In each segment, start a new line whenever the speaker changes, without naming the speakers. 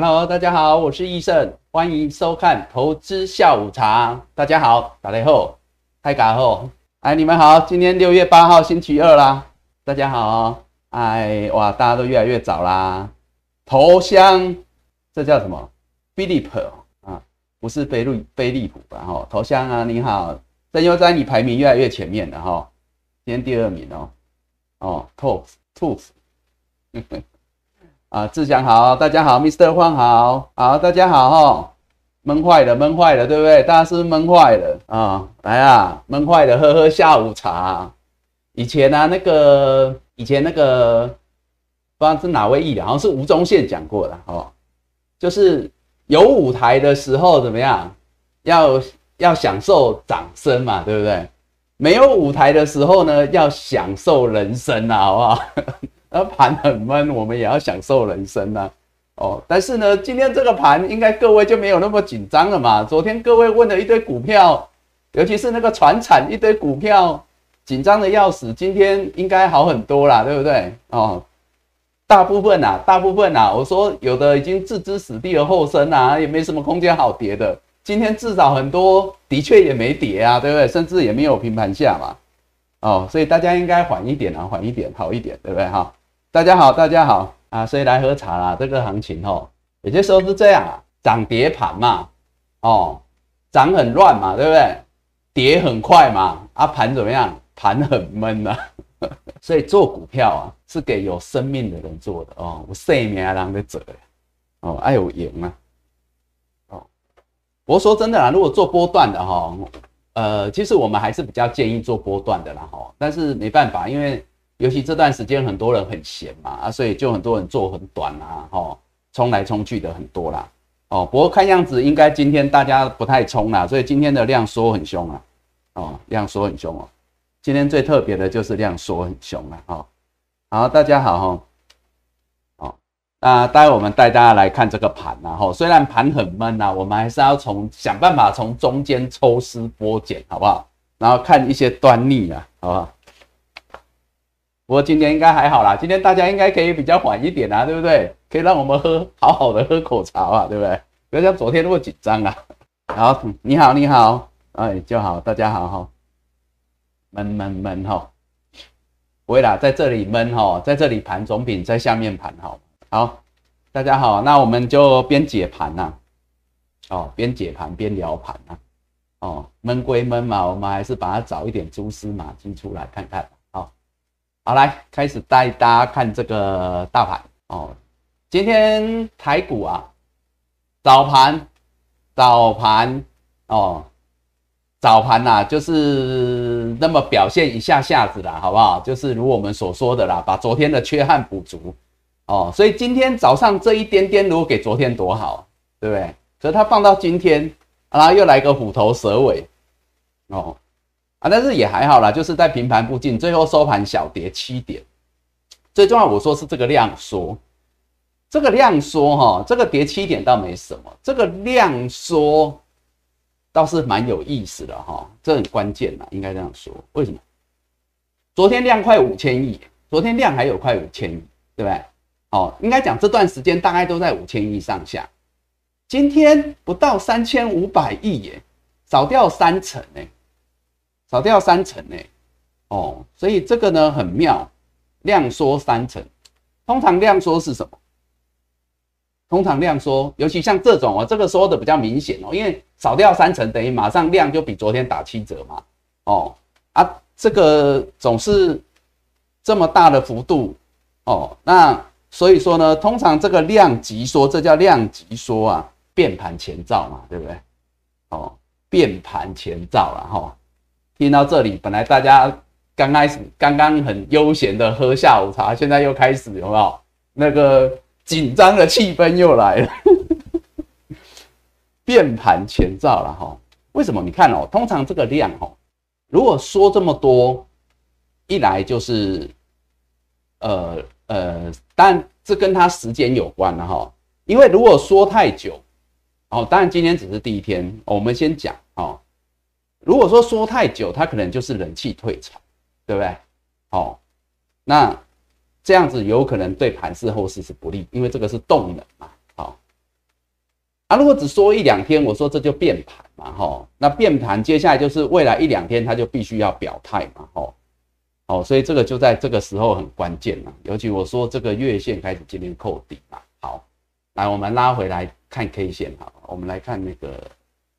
Hello，大家好，我是易胜，欢迎收看投资下午茶。大家好，打雷后，嗨嘎后，哎，你们好，今天六月八号星期二啦，大家好，哎，哇，大家都越来越早啦。头香，这叫什么？Philip 啊，不是菲利菲利普吧？哈，头香啊，你好，郑优哉，你排名越来越前面了哈，今天第二名哦，哦，Tooth，Tooth。啊，志祥好，大家好，Mr. 黄好，好，大家好哈，闷坏了，闷坏了，对不对？大家是不是闷坏了啊？来啊，闷坏了，喝喝下午茶。以前呢，那个以前那个不知道是哪位艺人，好像是吴宗宪讲过的哦，就是有舞台的时候怎么样，要要享受掌声嘛，对不对？没有舞台的时候呢，要享受人生啊，好不好？那 盘很闷，我们也要享受人生呐。哦，但是呢，今天这个盘应该各位就没有那么紧张了嘛。昨天各位问了一堆股票，尤其是那个船产一堆股票，紧张的要死。今天应该好很多啦，对不对？哦，大部分呐，大部分呐，我说有的已经置之死地而后生啊，也没什么空间好跌的。今天至少很多的确也没跌啊，对不对？甚至也没有平盘下嘛。哦，所以大家应该缓一点啊，缓一点，好一点，对不对？哈。大家好，大家好啊！所以来喝茶啦。这个行情哦，有些时候是这样啊，涨跌盘嘛，哦，涨很乱嘛，对不对？跌很快嘛，啊，盘怎么样？盘很闷呐。所以做股票啊，是给有生命的人做的哦。我生命人在做哦，爱有赢啊。哦，我说真的啦，如果做波段的哈，呃，其实我们还是比较建议做波段的啦哈。但是没办法，因为。尤其这段时间很多人很闲嘛，啊，所以就很多人做很短啊，吼，冲来冲去的很多啦，哦，不过看样子应该今天大家不太冲啦，所以今天的量缩很凶啊，哦，量缩很凶哦，今天最特别的就是量缩很凶啊，哦，好，大家好哈，哦，那待会我们带大家来看这个盘呐，吼，虽然盘很闷呐，我们还是要从想办法从中间抽丝剥茧，好不好？然后看一些端倪啊，好不好？不过今天应该还好啦，今天大家应该可以比较缓一点啊，对不对？可以让我们喝好好的喝口茶啊，对不对？不要像昨天那么紧张啊。好，你好，你好，哎，就好，大家好哈。闷闷闷哈，不会啦，在这里闷哈，在这里盘总比在下面盘好。好，大家好，那我们就边解盘呐，哦，边解盘边聊盘呐，哦，闷归闷嘛，我们还是把它找一点蛛丝马迹出来看看。好，来开始带大家看这个大盘哦。今天台股啊，早盘早盘哦，早盘呐，就是那么表现一下下子啦，好不好？就是如我们所说的啦，把昨天的缺憾补足哦。所以今天早上这一点点，如果给昨天多好，对不对？可是它放到今天，然后又来个虎头蛇尾哦。啊，但是也还好啦，就是在平盘附近，最后收盘小跌七点。最重要，我说是这个量缩，这个量缩哈，这个跌七点倒没什么，这个量缩倒是蛮有意思的哈，这很关键呐，应该这样说。为什么？昨天量快五千亿，昨天量还有快五千亿，对不对？哦，应该讲这段时间大概都在五千亿上下，今天不到三千五百亿耶，少掉三成哎。少掉三成呢，哦，所以这个呢很妙，量缩三成，通常量缩是什么？通常量缩，尤其像这种哦，这个缩的比较明显哦，因为少掉三成等于马上量就比昨天打七折嘛，哦啊，这个总是这么大的幅度哦，那所以说呢，通常这个量级缩，这叫量级缩啊，变盘前兆嘛，对不对？哦，变盘前兆了哈。听到这里，本来大家刚开始刚刚很悠闲的喝下午茶，现在又开始有没有那个紧张的气氛又来了？变盘前兆了哈？为什么？你看哦，通常这个量哦，如果说这么多，一来就是呃呃，但这跟它时间有关了哈。因为如果说太久，哦，当然今天只是第一天，我们先讲哦。如果说说太久，它可能就是人气退潮，对不对？好，那这样子有可能对盘势后市是不利，因为这个是动能嘛。好，啊，如果只说一两天，我说这就变盘嘛，哈，那变盘接下来就是未来一两天它就必须要表态嘛，哈，哦，所以这个就在这个时候很关键了，尤其我说这个月线开始今天扣底嘛，好，来我们拉回来看 K 线，哈，我们来看那个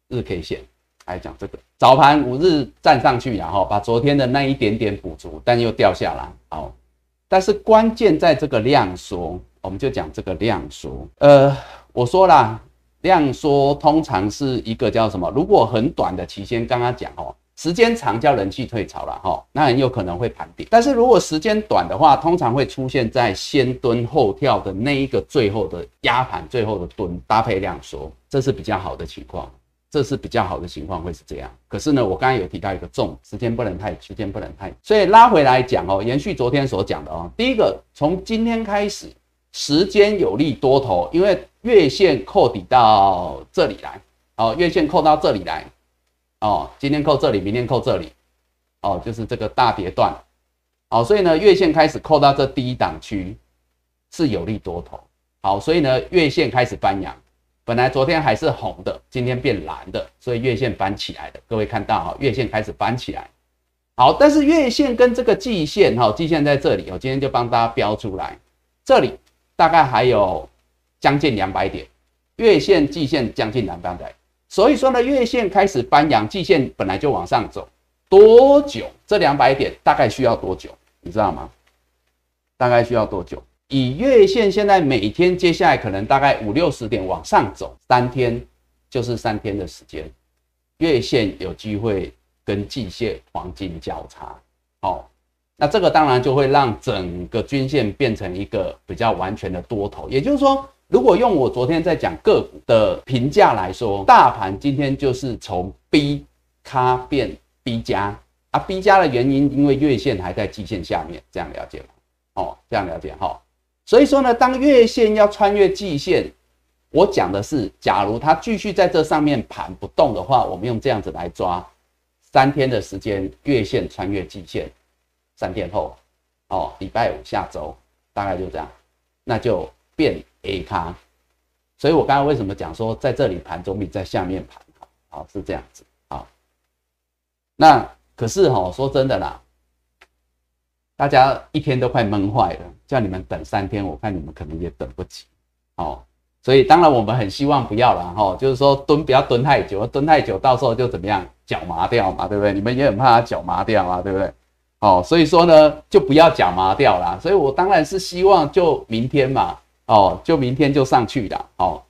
日 K 线，来讲这个早盘五日站上去，然后把昨天的那一点点补足，但又掉下来，好，但是关键在这个量缩，我们就讲这个量缩，呃，我说啦。量缩通常是一个叫什么？如果很短的期间，刚刚讲哦，时间长叫人气退潮了哈，那很有可能会盘底。但是如果时间短的话，通常会出现在先蹲后跳的那一个最后的压盘，最后的蹲搭配量缩，这是比较好的情况。这是比较好的情况会是这样。可是呢，我刚刚有提到一个重，时间不能太，时间不能太，所以拉回来讲哦，延续昨天所讲的哦，第一个从今天开始。时间有利多头，因为月线扣底到这里来，哦，月线扣到这里来，哦，今天扣这里，明天扣这里，哦，就是这个大跌段，好，所以呢，月线开始扣到这第一档区是有利多头，好，所以呢，月线开始翻阳，本来昨天还是红的，今天变蓝的，所以月线翻起来的，各位看到哈，月线开始翻起来，好，但是月线跟这个季线哈，季线在这里，我今天就帮大家标出来，这里。大概还有将近两百点，月线、季线将近两百点，所以说呢，月线开始翻阳，季线本来就往上走，多久？这两百点大概需要多久？你知道吗？大概需要多久？以月线现在每天接下来可能大概五六十点往上走，三天就是三天的时间，月线有机会跟季线黄金交叉，好。那这个当然就会让整个均线变成一个比较完全的多头，也就是说，如果用我昨天在讲个股的评价来说，大盘今天就是从 B 咖变 B 加啊，B 加的原因，因为月线还在季线下面，这样了解吗？哦，这样了解哈。所以说呢，当月线要穿越季线，我讲的是，假如它继续在这上面盘不动的话，我们用这样子来抓，三天的时间，月线穿越季线。三天后，哦，礼拜五下周大概就这样，那就变 A 咖。所以我刚刚为什么讲说在这里盘总比在下面盘好？好是这样子，好。那可是哈，说真的啦，大家一天都快闷坏了，叫你们等三天，我看你们可能也等不及，哦。所以当然我们很希望不要了哈，就是说蹲不要蹲太久，蹲太久到时候就怎么样，脚麻掉嘛，对不对？你们也很怕脚麻掉啊，对不对？哦，所以说呢，就不要脚麻掉啦。所以我当然是希望就明天嘛，哦，就明天就上去啦，哦，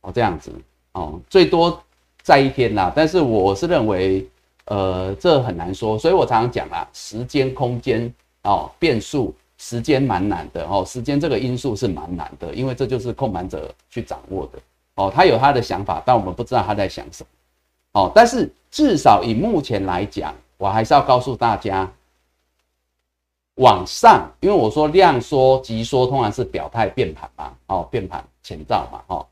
哦这样子，哦，最多在一天啦。但是我是认为，呃，这很难说。所以我常常讲啦，时间、空间，哦，变数，时间蛮难的，哦，时间这个因素是蛮难的，因为这就是控盘者去掌握的，哦，他有他的想法，但我们不知道他在想什么，哦，但是至少以目前来讲，我还是要告诉大家。往上，因为我说量缩、急缩，通常是表态变盘嘛，哦，变盘前兆嘛，哦。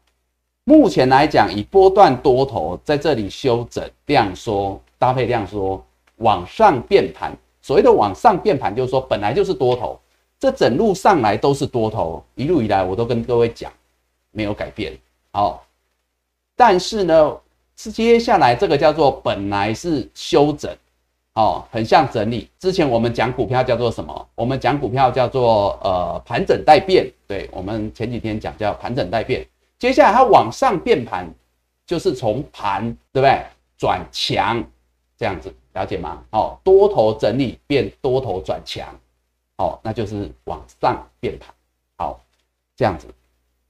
目前来讲，以波段多头在这里修整量缩搭配量缩往上变盘，所谓的往上变盘，就是说本来就是多头，这整路上来都是多头，一路以来我都跟各位讲没有改变，好。但是呢，是接下来这个叫做本来是修整。哦，很像整理。之前我们讲股票叫做什么？我们讲股票叫做呃盘整待变。对，我们前几天讲叫盘整待变。接下来它往上变盘，就是从盘对不对转强这样子，了解吗？哦，多头整理变多头转强，哦，那就是往上变盘。好，这样子。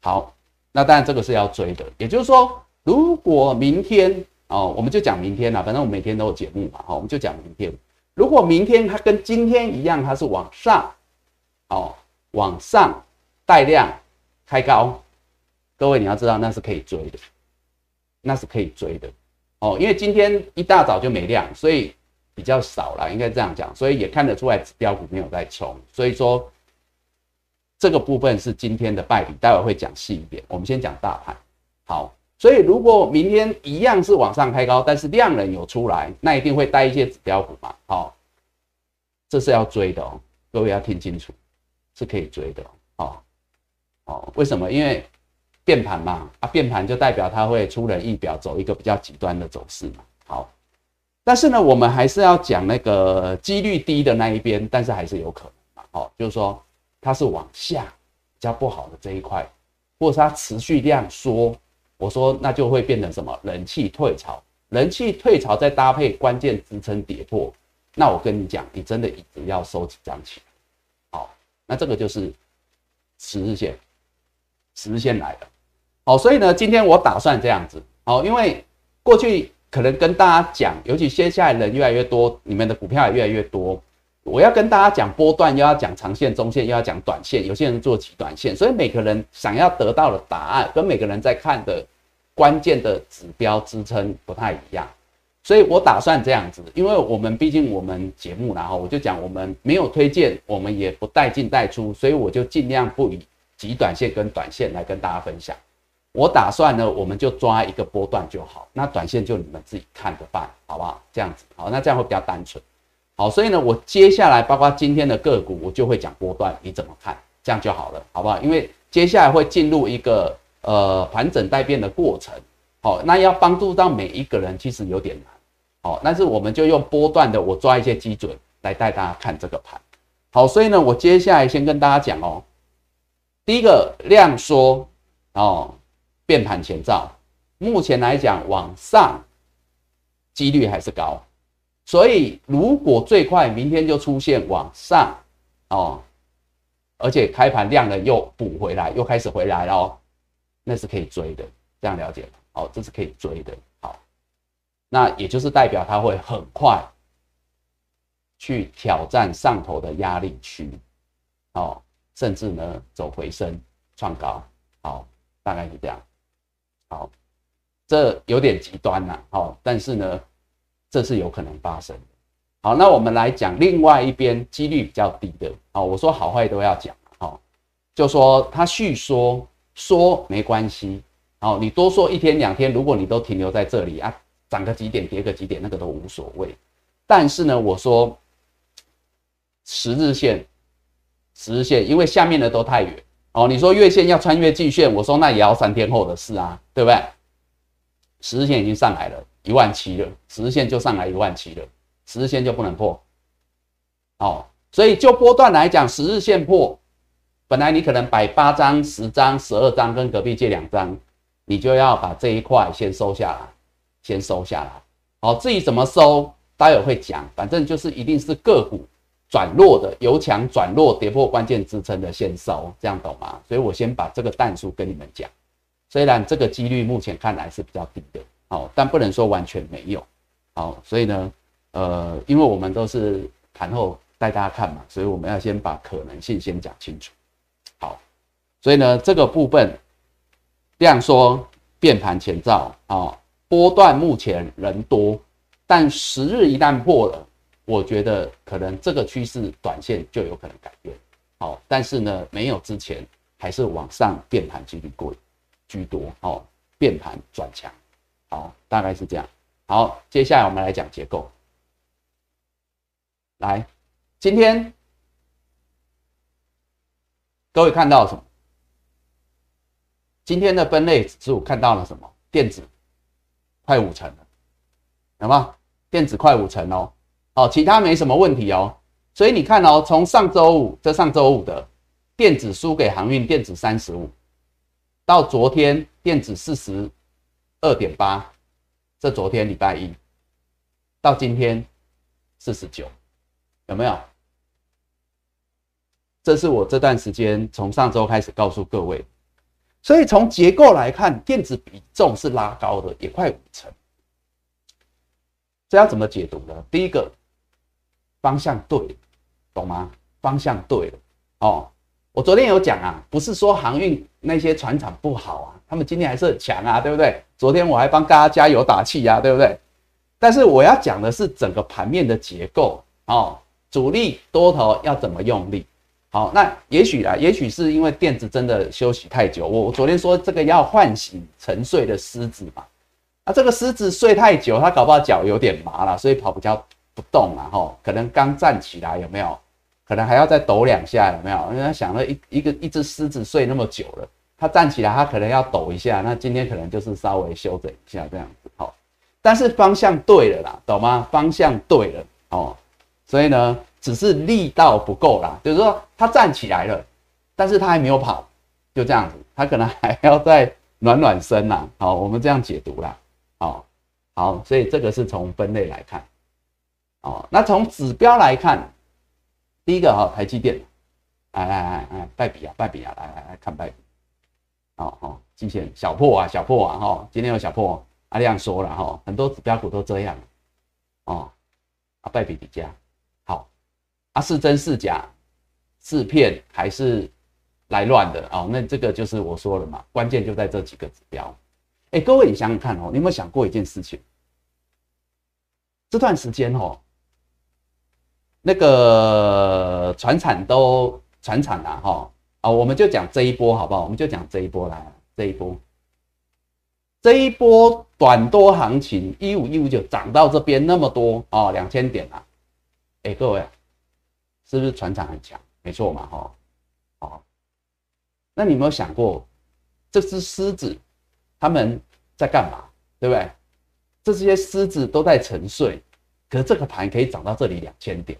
好，那当然这个是要追的。也就是说，如果明天。哦，我们就讲明天了，反正我每天都有节目嘛，好，我们就讲明天。如果明天它跟今天一样，它是往上，哦，往上带量开高，各位你要知道那是可以追的，那是可以追的，哦，因为今天一大早就没量，所以比较少了，应该这样讲，所以也看得出来指标股没有在冲，所以说这个部分是今天的败笔，待会会讲细一点，我们先讲大盘，好。所以，如果明天一样是往上开高，但是量能有出来，那一定会带一些指标股嘛？好，这是要追的哦，各位要听清楚，是可以追的哦。好，为什么？因为变盘嘛，啊，变盘就代表它会出人意表，走一个比较极端的走势嘛。但是呢，我们还是要讲那个几率低的那一边，但是还是有可能嘛。哦，就是说它是往下比较不好的这一块，或是它持续量缩，我说那就会变成什么？人气退潮，人气退潮再搭配关键支撑跌破，那我跟你讲，你真的一直要收几张起来。好，那这个就是十日线，十日线来了。好，所以呢，今天我打算这样子，好，因为过去可能跟大家讲，尤其接下来人越来越多，你们的股票也越来越多，我要跟大家讲波段，又要讲长线、中线，又要讲短线，有些人做极短线，所以每个人想要得到的答案，跟每个人在看的关键的指标支撑不太一样，所以我打算这样子，因为我们毕竟我们节目，然后我就讲我们没有推荐，我们也不带进带出，所以我就尽量不以极短线跟短线来跟大家分享。我打算呢，我们就抓一个波段就好，那短线就你们自己看着办，好不好？这样子，好，那这样会比较单纯。好，所以呢，我接下来包括今天的个股，我就会讲波段，你怎么看？这样就好了，好不好？因为接下来会进入一个呃盘整待变的过程，好，那要帮助到每一个人其实有点难，好，但是我们就用波段的，我抓一些基准来带大家看这个盘。好，所以呢，我接下来先跟大家讲哦，第一个量缩哦。变盘前兆，目前来讲往上几率还是高，所以如果最快明天就出现往上哦，而且开盘量呢又补回来，又开始回来了，那是可以追的，这样了解吗？哦，这是可以追的，好，那也就是代表它会很快去挑战上头的压力区，哦，甚至呢走回升创高，好，大概是这样。好，这有点极端呐，好，但是呢，这是有可能发生的。好，那我们来讲另外一边几率比较低的，好，我说好坏都要讲，好，就说他续说说没关系，好，你多说一天两天，如果你都停留在这里啊，涨个几点跌个几点，那个都无所谓。但是呢，我说十日线，十日线，因为下面的都太远。哦，你说月线要穿越季线，我说那也要三天后的事啊，对不对？十日线已经上来了一万七了，十日线就上来一万七了，十日线就不能破。哦，所以就波段来讲，十日线破，本来你可能摆八张、十张、十二张，跟隔壁借两张，你就要把这一块先收下来，先收下来。好，至于怎么收，待会会讲，反正就是一定是个股。转弱的由强转弱，跌破关键支撑的先收，这样懂吗？所以我先把这个弹数跟你们讲，虽然这个几率目前看来是比较低的，好，但不能说完全没有，好，所以呢，呃，因为我们都是盘后带大家看嘛，所以我们要先把可能性先讲清楚，好，所以呢，这个部分量缩变盘前兆啊，波段目前人多，但十日一旦破了。我觉得可能这个趋势短线就有可能改变，好，但是呢，没有之前还是往上变盘几率过居多，哦，变盘转强，好，大概是这样。好，接下来我们来讲结构。来，今天各位看到什么？今天的分类指数看到了什么？电子快五成了，有吗？电子快五成哦。哦，其他没什么问题哦，所以你看哦，从上周五这上周五的电子输给航运电子三十五，到昨天电子四十二点八，这昨天礼拜一，到今天四十九，有没有？这是我这段时间从上周开始告诉各位，所以从结构来看，电子比重是拉高的，也快五成，这要怎么解读呢？第一个。方向对，懂吗？方向对哦。我昨天有讲啊，不是说航运那些船厂不好啊，他们今天还是很强啊，对不对？昨天我还帮大家加油打气呀，对不对？但是我要讲的是整个盘面的结构哦，主力多头要怎么用力？好，那也许啊，也许是因为电子真的休息太久。我昨天说这个要唤醒沉睡的狮子嘛，啊，这个狮子睡太久，它搞不好脚有点麻了，所以跑比较。不动啊，吼，可能刚站起来有没有？可能还要再抖两下，有没有？人家想了一一个一只狮子睡那么久了，它站起来，它可能要抖一下，那今天可能就是稍微休整一下这样子，好，但是方向对了啦，懂吗？方向对了哦，所以呢，只是力道不够啦，就是说它站起来了，但是它还没有跑，就这样子，它可能还要再暖暖身啦，好，我们这样解读啦，好，好，所以这个是从分类来看，哦，那从指标来看，第一个哈，台积电，来来来来，拜比啊，拜比啊，来来来看拜比。好好，季线小破啊，小破啊，哈，今天有小破，阿亮说了哈，很多指标股都这样，哦，啊，败比比价，好，啊，是真是假，是骗还是来乱的哦？那这个就是我说了嘛，关键就在这几个指标。哎，各位你想想看哦，你有没有想过一件事情？这段时间哦，那个船产都船产啊，哈。啊，我们就讲这一波好不好？我们就讲这一波来，这一波，这一波短多行情，一五一五九涨到这边那么多哦，两千点啊！哎，各位，是不是船长很强？没错嘛，哈，好。那你有没有想过，这只狮子他们在干嘛？对不对？这些狮子都在沉睡，可这个盘可以涨到这里两千点。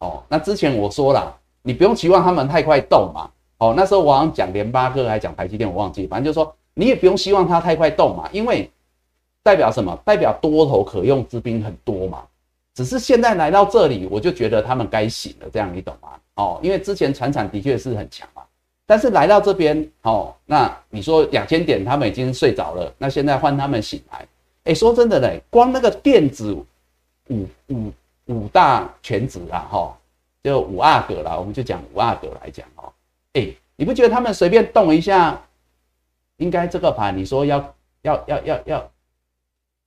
哦，那之前我说了。你不用期望他们太快动嘛，哦，那时候我好像讲联发科还讲台积电，我忘记，反正就是说你也不用希望它太快动嘛，因为代表什么？代表多头可用之兵很多嘛。只是现在来到这里，我就觉得他们该醒了，这样你懂吗？哦，因为之前船产的确是很强嘛，但是来到这边，哦，那你说两千点他们已经睡着了，那现在换他们醒来，哎，说真的嘞，光那个电子五五五大全职啊，哈。就五阿哥啦，我们就讲五阿哥来讲哦。哎，你不觉得他们随便动一下，应该这个盘你说要要要要要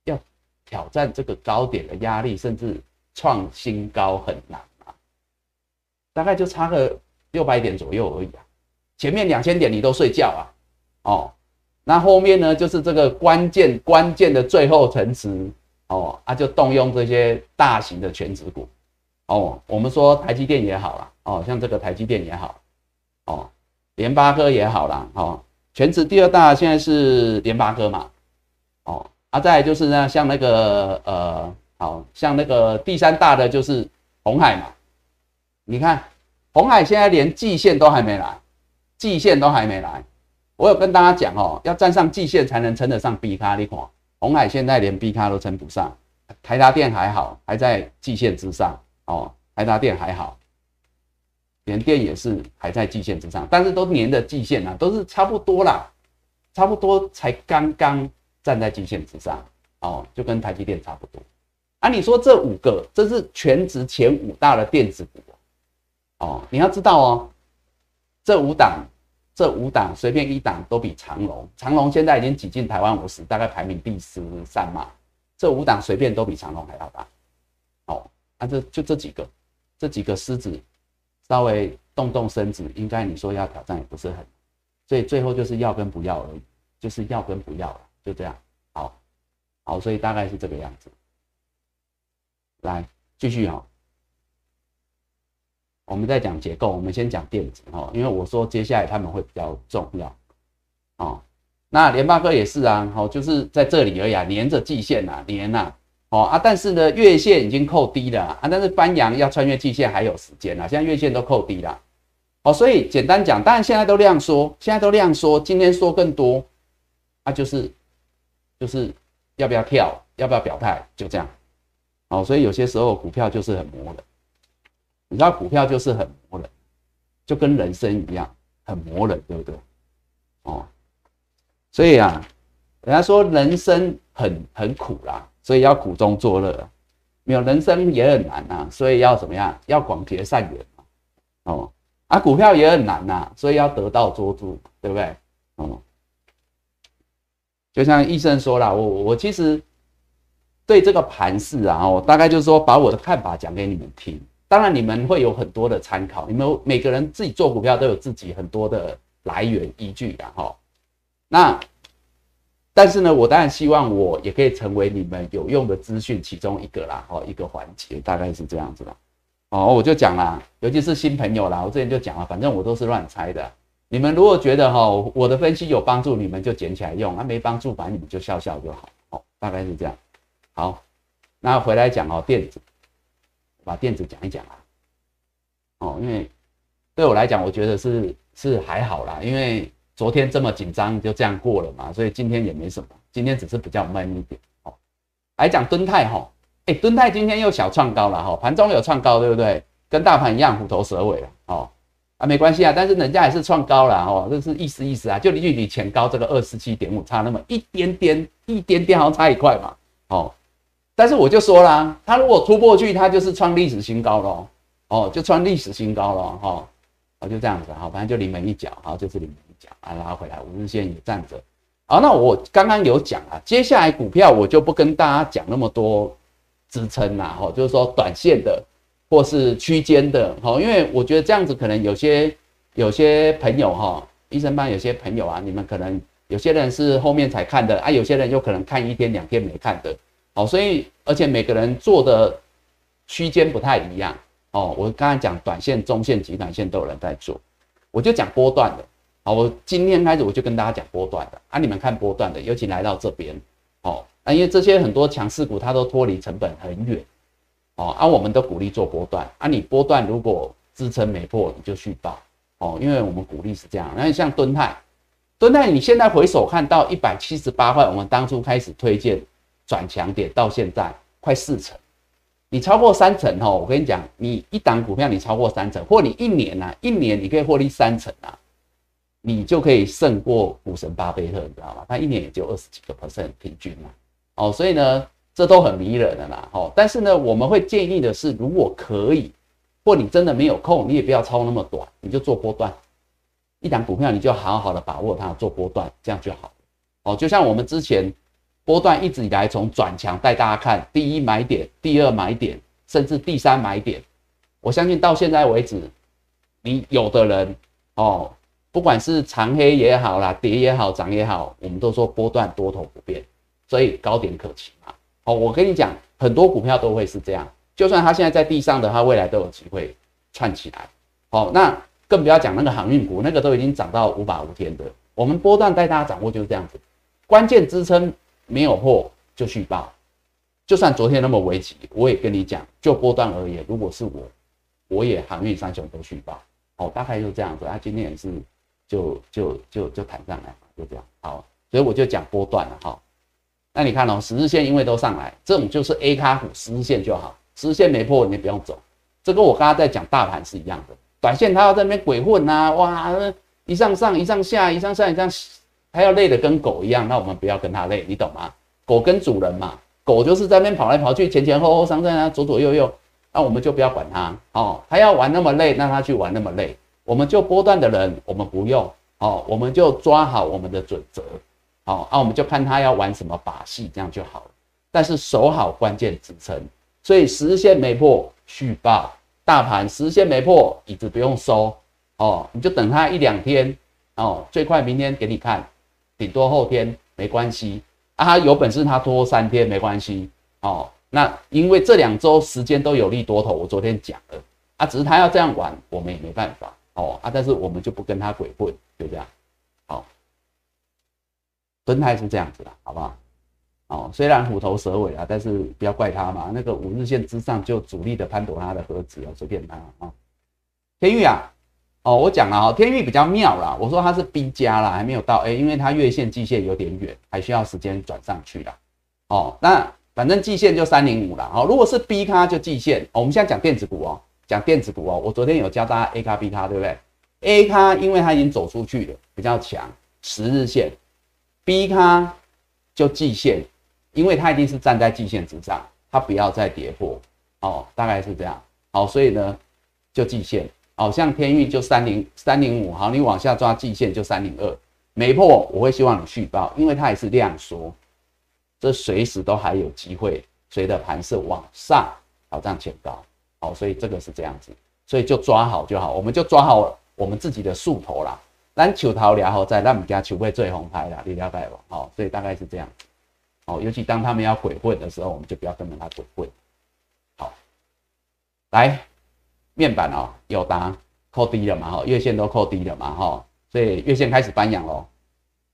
要挑战这个高点的压力，甚至创新高很难啊？大概就差个六百点左右而已啊。前面两千点你都睡觉啊？哦，那后面呢就是这个关键关键的最后层次哦，啊就动用这些大型的全职股。哦，我们说台积电也好了，哦，像这个台积电也好，哦，联发科也好了，哦，全职第二大现在是联发科嘛，哦，啊，再就是呢，像那个呃，好像那个第三大的就是红海嘛，你看红海现在连季线都还没来，季线都还没来，我有跟大家讲哦，要站上季线才能称得上 B 卡，你看。红海现在连 B 卡都称不上，台达电还好，还在季线之上。哦，台达电还好，联电也是还在季线之上，但是都连的季线啊，都是差不多啦，差不多才刚刚站在季线之上，哦，就跟台积电差不多。啊，你说这五个，这是全职前五大的电子股，哦，你要知道哦，这五档，这五档随便一档都比长隆，长隆现在已经挤进台湾五十，大概排名第十三嘛，这五档随便都比长隆还要大。哦啊，这就这几个，这几个狮子稍微动动身子，应该你说要挑战也不是很，所以最后就是要跟不要而已，就是要跟不要了，就这样。好，好，所以大概是这个样子。来继续哈，我们在讲结构，我们先讲电子哈，因为我说接下来他们会比较重要。哦，那联发科也是啊，好，就是在这里而已啊，连着季线呐，连呐。哦啊，但是呢，月线已经扣低了啊，但是翻阳要穿越季线还有时间啊，现在月线都扣低了，哦，所以简单讲，当然现在都量缩，现在都量缩，今天说更多，啊，就是就是要不要跳，要不要表态，就这样，哦，所以有些时候股票就是很磨人，你知道股票就是很磨人，就跟人生一样，很磨人，对不对？哦，所以啊，人家说人生很很苦啦。所以要苦中作乐，没有人生也很难呐，所以要怎么样？要广结善缘。哦，啊，股票也很难呐，所以要得道捉住，对不对？哦，就像医生说了，我我其实对这个盘势啊，我大概就是说把我的看法讲给你们听，当然你们会有很多的参考，你们每个人自己做股票都有自己很多的来源依据的哈。那。但是呢，我当然希望我也可以成为你们有用的资讯其中一个啦，哦，一个环节大概是这样子啦。哦，我就讲啦，尤其是新朋友啦，我之前就讲了，反正我都是乱猜的，你们如果觉得哈我的分析有帮助，你们就捡起来用；啊，没帮助，反正你们就笑笑就好。哦，大概是这样。好，那回来讲哦，电子，把电子讲一讲啊。哦，因为对我来讲，我觉得是是还好啦，因为昨天这么紧张就这样过了嘛，所以今天也没什么，今天只是比较闷一点。哦，来讲敦泰哈，哎，敦泰今天又小创高了哈，盘中有创高对不对？跟大盘一样虎头蛇尾了哦，啊没关系啊，但是人家还是创高了哦，这是意思意思啊，就离距离前高这个二十七点五差那么一点点一点点，好像差一块嘛哦，但是我就说啦，它如果突破去，它就是创历史新高喽哦，就创历史新高了哈，哦就这样子好，反正就临门一脚，好就是临门一脚啊拉回来五日线也站着，好那我刚刚有讲啊，接下来股票我就不跟大家讲那么多支撑啦，哈，就是说短线的。或是区间的哈，因为我觉得这样子可能有些有些朋友哈，医生班有些朋友啊，你们可能有些人是后面才看的啊，有些人有可能看一天两天没看的，哦，所以而且每个人做的区间不太一样哦。我刚才讲短线、中线及短线都有人在做，我就讲波段的，好，我今天开始我就跟大家讲波段的啊，你们看波段的，尤其来到这边，哦，啊，因为这些很多强势股它都脱离成本很远。哦，啊，我们都鼓励做波段，啊，你波段如果支撑没破，你就续报，哦，因为我们鼓励是这样。那像敦泰，敦泰你现在回首看到一百七十八块，我们当初开始推荐转强点到现在快四成，你超过三成哦，我跟你讲，你一档股票你超过三成，或你一年呐，一年你可以获利三成啊，你就可以胜过股神巴菲特，你知道吗？他一年也就二十几个 percent 平均嘛，哦，所以呢。这都很迷人的啦，哦！但是呢，我们会建议的是，如果可以，或你真的没有空，你也不要抄那么短，你就做波段，一档股票你就好好的把握它，做波段，这样就好。哦，就像我们之前波段一直以来从转强带大家看第一买点、第二买点，甚至第三买点，我相信到现在为止，你有的人哦，不管是长黑也好啦，跌也好，涨也好，我们都说波段多头不变，所以高点可期嘛。哦，我跟你讲，很多股票都会是这样，就算它现在在地上的，它未来都有机会串起来。好，那更不要讲那个航运股，那个都已经涨到无法无天的。我们波段带大家掌握就是这样子，关键支撑没有破就续报。就算昨天那么危急，我也跟你讲，就波段而言，如果是我，我也航运三雄都续报。哦，大概就这样子。它今天也是就就就就弹上来，就这样。好，所以我就讲波段了哈。那你看哦，十日线因为都上来，这种就是 A 卡股十日线就好，十日线没破你不用走。这跟我刚刚在讲大盘是一样的，短线它要在那边鬼混呐，哇，一上上一上下一上上一上，它要累的跟狗一样，那我们不要跟它累，你懂吗？狗跟主人嘛，狗就是在那边跑来跑去，前前后后上上啊，左左右右，那我们就不要管它哦，它要玩那么累，让它去玩那么累，我们就波段的人，我们不用哦，我们就抓好我们的准则。好，那我们就看他要玩什么把戏，这样就好了。但是守好关键支撑，所以十日线没破续报，大盘十日线没破，椅子不用收哦，你就等它一两天哦，最快明天给你看，顶多后天没关系啊。他有本事他拖三天没关系哦。那因为这两周时间都有利多头，我昨天讲了啊，只是他要这样玩，我们也没办法哦啊。但是我们就不跟他鬼混，就这样。分态是这样子的，好不好？哦，虽然虎头蛇尾啊，但是不要怪他嘛。那个五日线之上就主力的潘朵拉的盒子哦，随便他啊。天域啊，哦，我讲了哦，天域比较妙啦。我说它是 B 加啦，还没有到 A，因为它月线季线有点远，还需要时间转上去啦。哦，那反正季线就三零五啦。哦，如果是 B 咖就季线。我们现在讲电子股哦，讲电子股哦。我昨天有教大家 A 咖 B 咖，对不对？A 咖因为它已经走出去了，比较强，十日线。B 卡就季线，因为它已经是站在季线之上，它不要再跌破哦，大概是这样。好，所以呢就季线，好像天域就三零三零五，好，你往下抓季线就三零二，没破我会希望你续报，因为它也是量缩，这随时都还有机会随着盘势往上挑战前高，好，所以这个是这样子，所以就抓好就好，我们就抓好我们自己的树头啦。咱球头聊好在，咱们家球会最红牌啦，你了解不？好，所以大概是这样。哦，尤其当他们要鬼混的时候，我们就不要跟着他鬼混。好，来面板哦，有答扣低了嘛？哈，月线都扣低了嘛？哈，所以月线开始翻阳喽。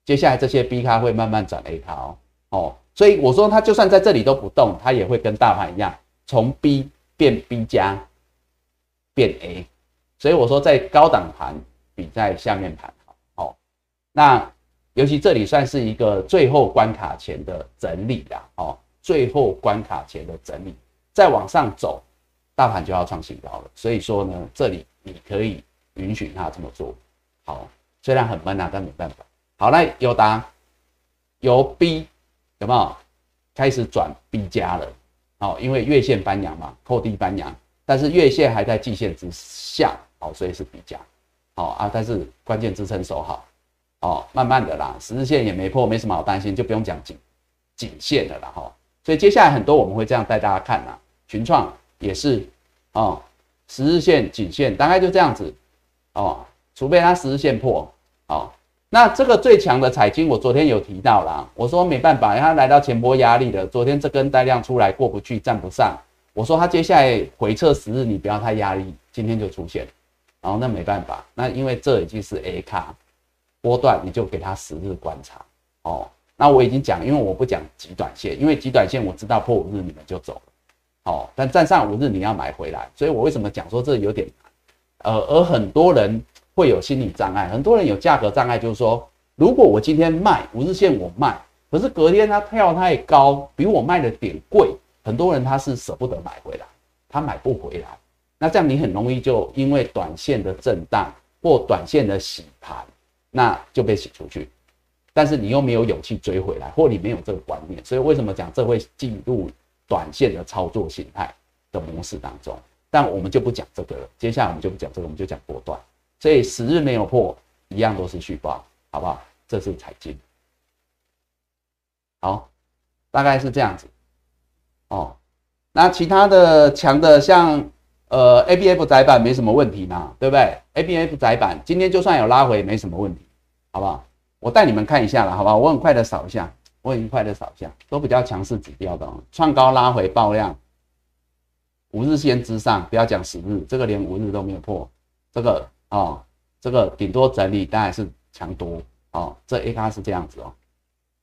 接下来这些 B 卡会慢慢转 A 卡哦，哦，所以我说它就算在这里都不动，它也会跟大盘一样，从 B 变 B 加变 A。所以我说在高档盘比在下面盘好，哦，那尤其这里算是一个最后关卡前的整理啦，哦，最后关卡前的整理，再往上走，大盘就要创新高了。所以说呢，这里你可以允许它这么做，好，虽然很闷啊，但没办法。好，那友达由 B 有没有开始转 B 加了？好，因为月线翻阳嘛，扣低翻阳，但是月线还在季线之下，好，所以是 B 加。好啊，但是关键支撑守好，哦，慢慢的啦，十日线也没破，没什么好担心，就不用讲颈颈线的了哈。所以接下来很多我们会这样带大家看啦，群创也是哦，十日线颈线大概就这样子哦，除非它十日线破，哦。那这个最强的彩金，我昨天有提到啦，我说没办法，它来到前波压力了。昨天这根带量出来过不去，站不上。我说它接下来回撤十日，你不要太压力。今天就出现，然后那没办法，那因为这已经是 A 卡波段，你就给它十日观察哦。那我已经讲，因为我不讲极短线，因为极短线我知道破五日你们就走了，哦，但站上五日你要买回来，所以我为什么讲说这有点难？呃，而很多人。会有心理障碍，很多人有价格障碍，就是说，如果我今天卖五日线我卖，可是隔天它跳太高，比我卖的点贵，很多人他是舍不得买回来，他买不回来，那这样你很容易就因为短线的震荡或短线的洗盘，那就被洗出去，但是你又没有勇气追回来，或你没有这个观念，所以为什么讲这会进入短线的操作形态的模式当中？但我们就不讲这个了，接下来我们就不讲这个，我们就讲波段。所以十日没有破，一样都是续报，好不好？这是财经，好，大概是这样子哦。那其他的强的，像呃 A B F 窄板没什么问题嘛，对不对？A B F 窄板今天就算有拉回，没什么问题，好不好？我带你们看一下了，好不好？我很快的扫一下，我很快的扫下，都比较强势指标的，创高拉回爆量，五日线之上，不要讲十日，这个连五日都没有破，这个。哦，这个顶多整理当然是强多哦，这 A 卡是这样子哦，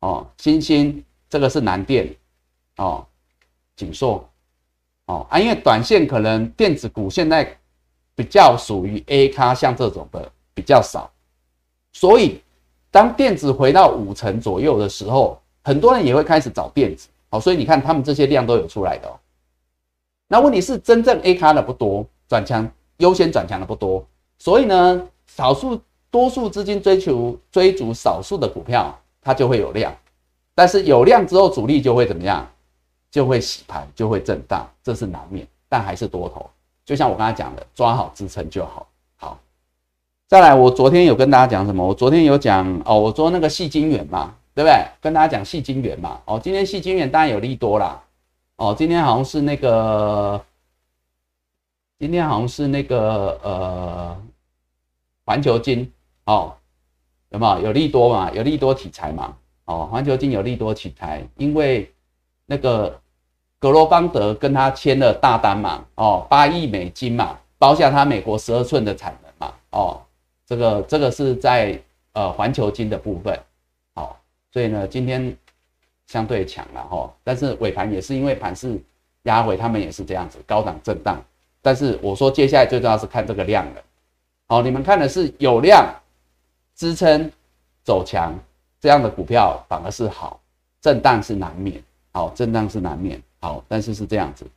哦，星星这个是南电哦，锦硕哦啊，因为短线可能电子股现在比较属于 A 卡，像这种的比较少，所以当电子回到五成左右的时候，很多人也会开始找电子好，所以你看他们这些量都有出来的哦，那问题是真正 A 卡的不多，转强优先转强的不多。所以呢，少数多数资金追求追逐少数的股票，它就会有量，但是有量之后，主力就会怎么样？就会洗盘，就会震荡，这是难免，但还是多头。就像我刚才讲的，抓好支撑就好。好，再来，我昨天有跟大家讲什么？我昨天有讲哦，我说那个细金元嘛，对不对？跟大家讲细晶元嘛。哦，今天细晶元当然有利多啦。哦，今天好像是那个。今天好像是那个呃，环球金哦，有没有有利多嘛？有利多题材嘛？哦，环球金有利多题材，因为那个格罗方德跟他签了大单嘛，哦，八亿美金嘛，包下他美国十二寸的产能嘛，哦，这个这个是在呃环球金的部分，所以呢今天相对强了哈，但是尾盘也是因为盘势压回，他们也是这样子高档震荡。但是我说，接下来最重要是看这个量了。好，你们看的是有量支撑走强这样的股票，反而是好，震荡是难免。好，震荡是难免。好，但是是这样子。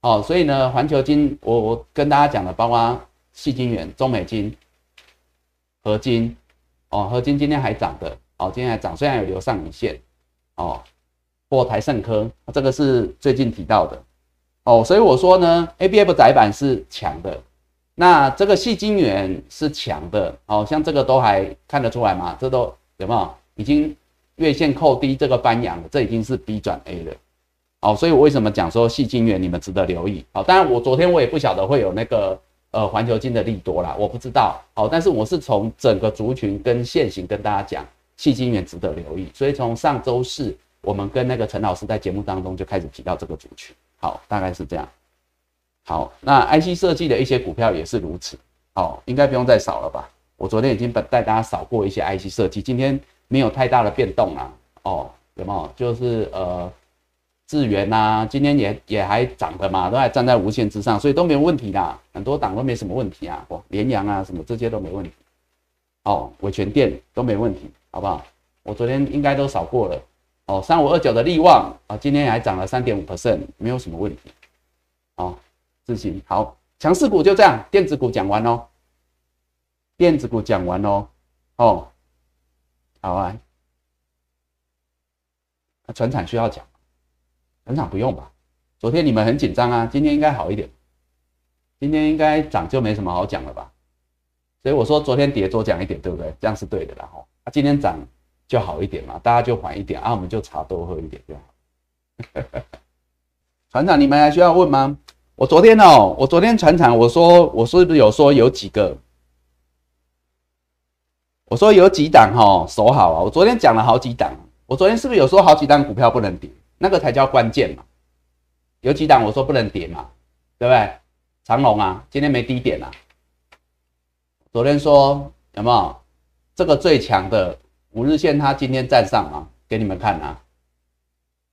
好，所以呢，环球金，我我跟大家讲的，包括细金元、中美金、合金，哦，合金今天还涨的，哦，今天还涨，虽然有留上影线，哦，或台盛科，这个是最近提到的。哦，所以我说呢，A B F 窄板是强的，那这个细晶圆是强的，哦，像这个都还看得出来吗？这都有没有？已经月线扣低这个翻阳了，这已经是 B 转 A 了。哦，所以我为什么讲说细晶圆你们值得留意？好，当然我昨天我也不晓得会有那个呃环球金的利多啦，我不知道。好，但是我是从整个族群跟线型跟大家讲，细晶圆值得留意。所以从上周四我们跟那个陈老师在节目当中就开始提到这个族群。好，大概是这样。好，那 IC 设计的一些股票也是如此。好，应该不用再少了吧？我昨天已经带带大家扫过一些 IC 设计，今天没有太大的变动啊。哦，有没有？就是呃，智源呐，今天也也还涨的嘛，都还站在无限之上，所以都没有问题的，很多档都没什么问题啊。哦，联阳啊什么这些都没问题。哦，伟全电都没问题，好不好？我昨天应该都扫过了。哦，三五二九的利旺啊，今天还涨了三点五 percent，没有什么问题。哦，自行好，强势股就这样，电子股讲完哦。电子股讲完喽，哦，好啊，那船产需要讲，船厂不用吧？昨天你们很紧张啊，今天应该好一点，今天应该涨就没什么好讲了吧？所以我说昨天跌多讲一点，对不对？这样是对的啦，吼，今天涨就好一点嘛，大家就缓一点啊，我们就茶多喝一点就好。船长你们还需要问吗？我昨天哦，我昨天船长我说我是不是有说有几个？我说有几档哈守好啊！我昨天讲了好几档，我昨天是不是有说好几档股票不能跌？那个才叫关键嘛！有几档我说不能跌嘛，对不对？长龙啊，今天没低点啊。昨天说有没有这个最强的五日线？它今天站上啊，给你们看啊。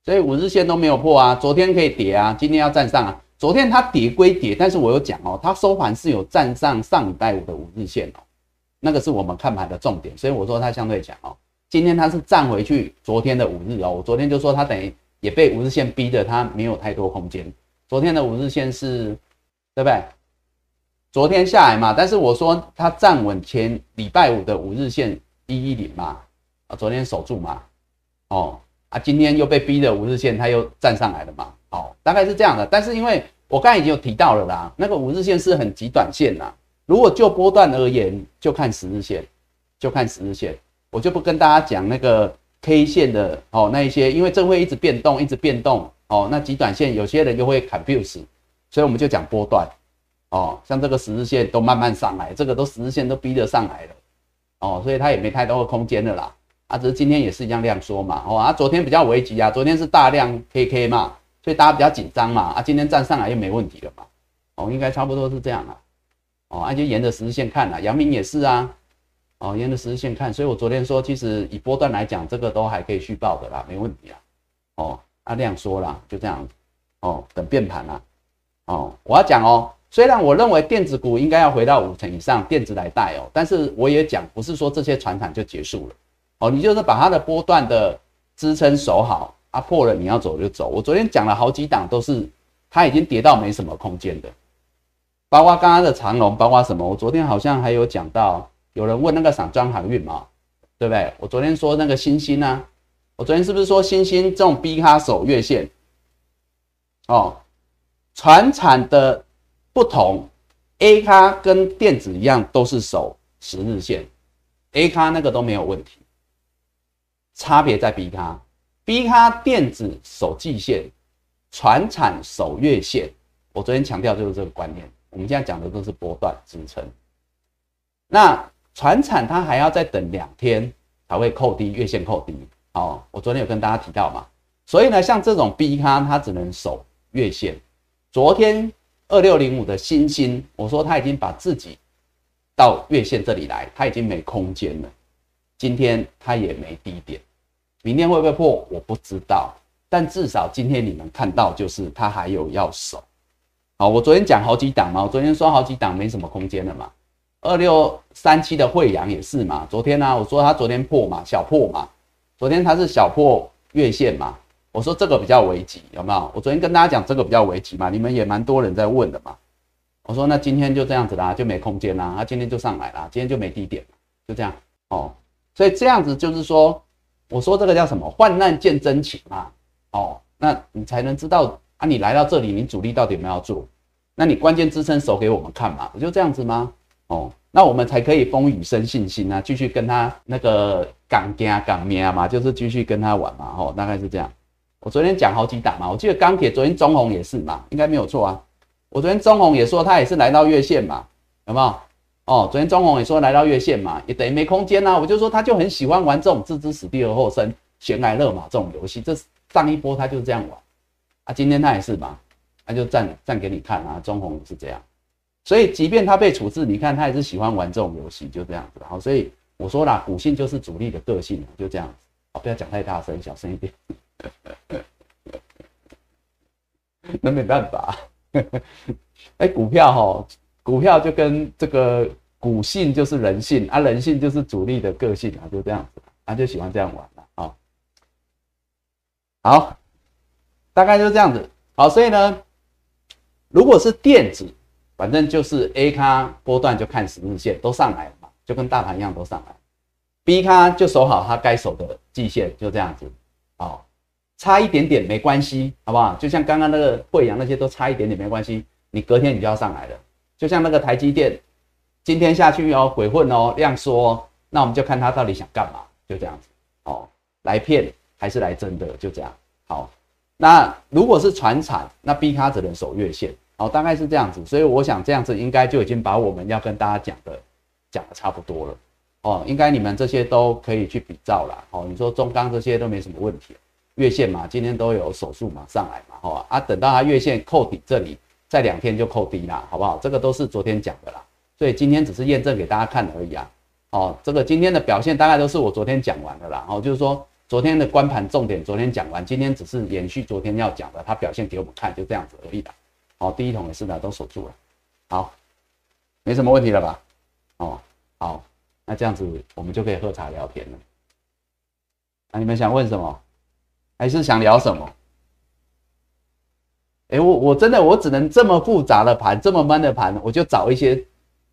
所以五日线都没有破啊，昨天可以跌啊，今天要站上啊。昨天它跌归跌，但是我有讲哦，它收盘是有站上上礼拜五的五日线哦。那个是我们看盘的重点，所以我说它相对强哦。今天它是站回去昨天的五日哦，我昨天就说它等于也被五日线逼的，它没有太多空间。昨天的五日线是，对不对？昨天下来嘛，但是我说它站稳前礼拜五的五日线一一零嘛，啊，昨天守住嘛，哦，啊，今天又被逼的五日线它又站上来了嘛，哦，大概是这样的。但是因为我刚才已经有提到了啦，那个五日线是很极短线呐。如果就波段而言，就看十日线，就看十日线，我就不跟大家讲那个 K 线的哦，那一些，因为这会一直变动，一直变动哦。那极短线有些人就会 confuse，所以我们就讲波段哦。像这个十日线都慢慢上来，这个都十日线都逼得上来了哦，所以它也没太多的空间了啦。啊，只是今天也是一样量缩嘛哦。啊，昨天比较危急啊，昨天是大量 KK 嘛，所以大家比较紧张嘛。啊，今天站上来又没问题了嘛。哦，应该差不多是这样啊。哦，那就沿着十日线看啊，阳明也是啊，哦，沿着十日线看，所以我昨天说，其实以波段来讲，这个都还可以续报的啦，没问题啦。哦，啊，量缩啦，就这样，哦，等变盘啦。哦，我要讲哦，虽然我认为电子股应该要回到五成以上，电子来带哦，但是我也讲，不是说这些船产就结束了，哦，你就是把它的波段的支撑守好，啊破了你要走就走。我昨天讲了好几档，都是它已经跌到没什么空间的。包括刚刚的长龙，包括什么？我昨天好像还有讲到，有人问那个散装航运嘛，对不对？我昨天说那个星星呢，我昨天是不是说星星这种逼它守月线？哦，船产的不同，A 咖跟电子一样都是守十日线，A 咖那个都没有问题，差别在 B 咖，B 咖电子守季线，船产守月线。我昨天强调就是这个观念。我们现在讲的都是波段支撑，那船产它还要再等两天才会扣低月线扣低。哦，我昨天有跟大家提到嘛，所以呢，像这种 B 咖它只能守月线。昨天二六零五的星星，我说它已经把自己到月线这里来，它已经没空间了。今天它也没低点，明天会不会破我不知道，但至少今天你们看到就是它还有要守。好，我昨天讲好几档嘛，我昨天说好几档没什么空间了嘛。二六三七的惠阳也是嘛，昨天呢，我说它昨天破嘛，小破嘛，昨天它是小破月线嘛，我说这个比较危急，有没有？我昨天跟大家讲这个比较危急嘛，你们也蛮多人在问的嘛。我说那今天就这样子啦，就没空间啦，它今天就上来啦，今天就没低点就这样哦。所以这样子就是说，我说这个叫什么？患难见真情嘛。哦，那你才能知道。啊，你来到这里，你主力到底有没有做？那你关键支撑守给我们看嘛，不就这样子吗？哦，那我们才可以风雨生信心啊，继续跟他那个港加港咩嘛，就是继续跟他玩嘛，哦，大概是这样。我昨天讲好几档嘛，我记得钢铁昨天中红也是嘛，应该没有错啊。我昨天中红也说他也是来到月线嘛，有没有？哦，昨天中红也说来到月线嘛，也等于没空间啊。我就说他就很喜欢玩这种置之死地而后生、悬崖勒马这种游戏，这上一波他就是这样玩。啊，今天他也是嘛，他就站站给你看啊，中红是这样，所以即便他被处置，你看他也是喜欢玩这种游戏，就这样子。好，所以我说啦，股性就是主力的个性，就这样子。好，不要讲太大声，小声一点。那没办法。哎，股票哈，股票就跟这个股性就是人性啊，人性就是主力的个性啊，就这样子，他就喜欢这样玩了啊。好，大概就这样子。好，所以呢，如果是电子，反正就是 A 咖波段就看十日线都上来了嘛，就跟大盘一样都上来。B 咖就守好它该守的季线，就这样子。好。差一点点没关系，好不好？就像刚刚那个惠阳那些都差一点点没关系，你隔天你就要上来了。就像那个台积电，今天下去哦，鬼混哦，量缩，那我们就看他到底想干嘛，就这样子哦，来骗还是来真的，就这样。好，那如果是船产，那 B 卡只能守月线，哦，大概是这样子。所以我想这样子应该就已经把我们要跟大家讲的讲的差不多了，哦，应该你们这些都可以去比照了，哦，你说中钢这些都没什么问题。月线嘛，今天都有手术嘛上来嘛，好啊，等到它月线扣底这里，在两天就扣低啦，好不好？这个都是昨天讲的啦，所以今天只是验证给大家看而已啊。哦，这个今天的表现大概都是我昨天讲完的啦，哦，就是说昨天的关盘重点昨天讲完，今天只是延续昨天要讲的，它表现给我们看，就这样子而已啦。哦，第一桶也是的，都守住了，好，没什么问题了吧？哦，好，那这样子我们就可以喝茶聊天了。那你们想问什么？还是想聊什么？哎，我我真的我只能这么复杂的盘，这么闷的盘，我就找一些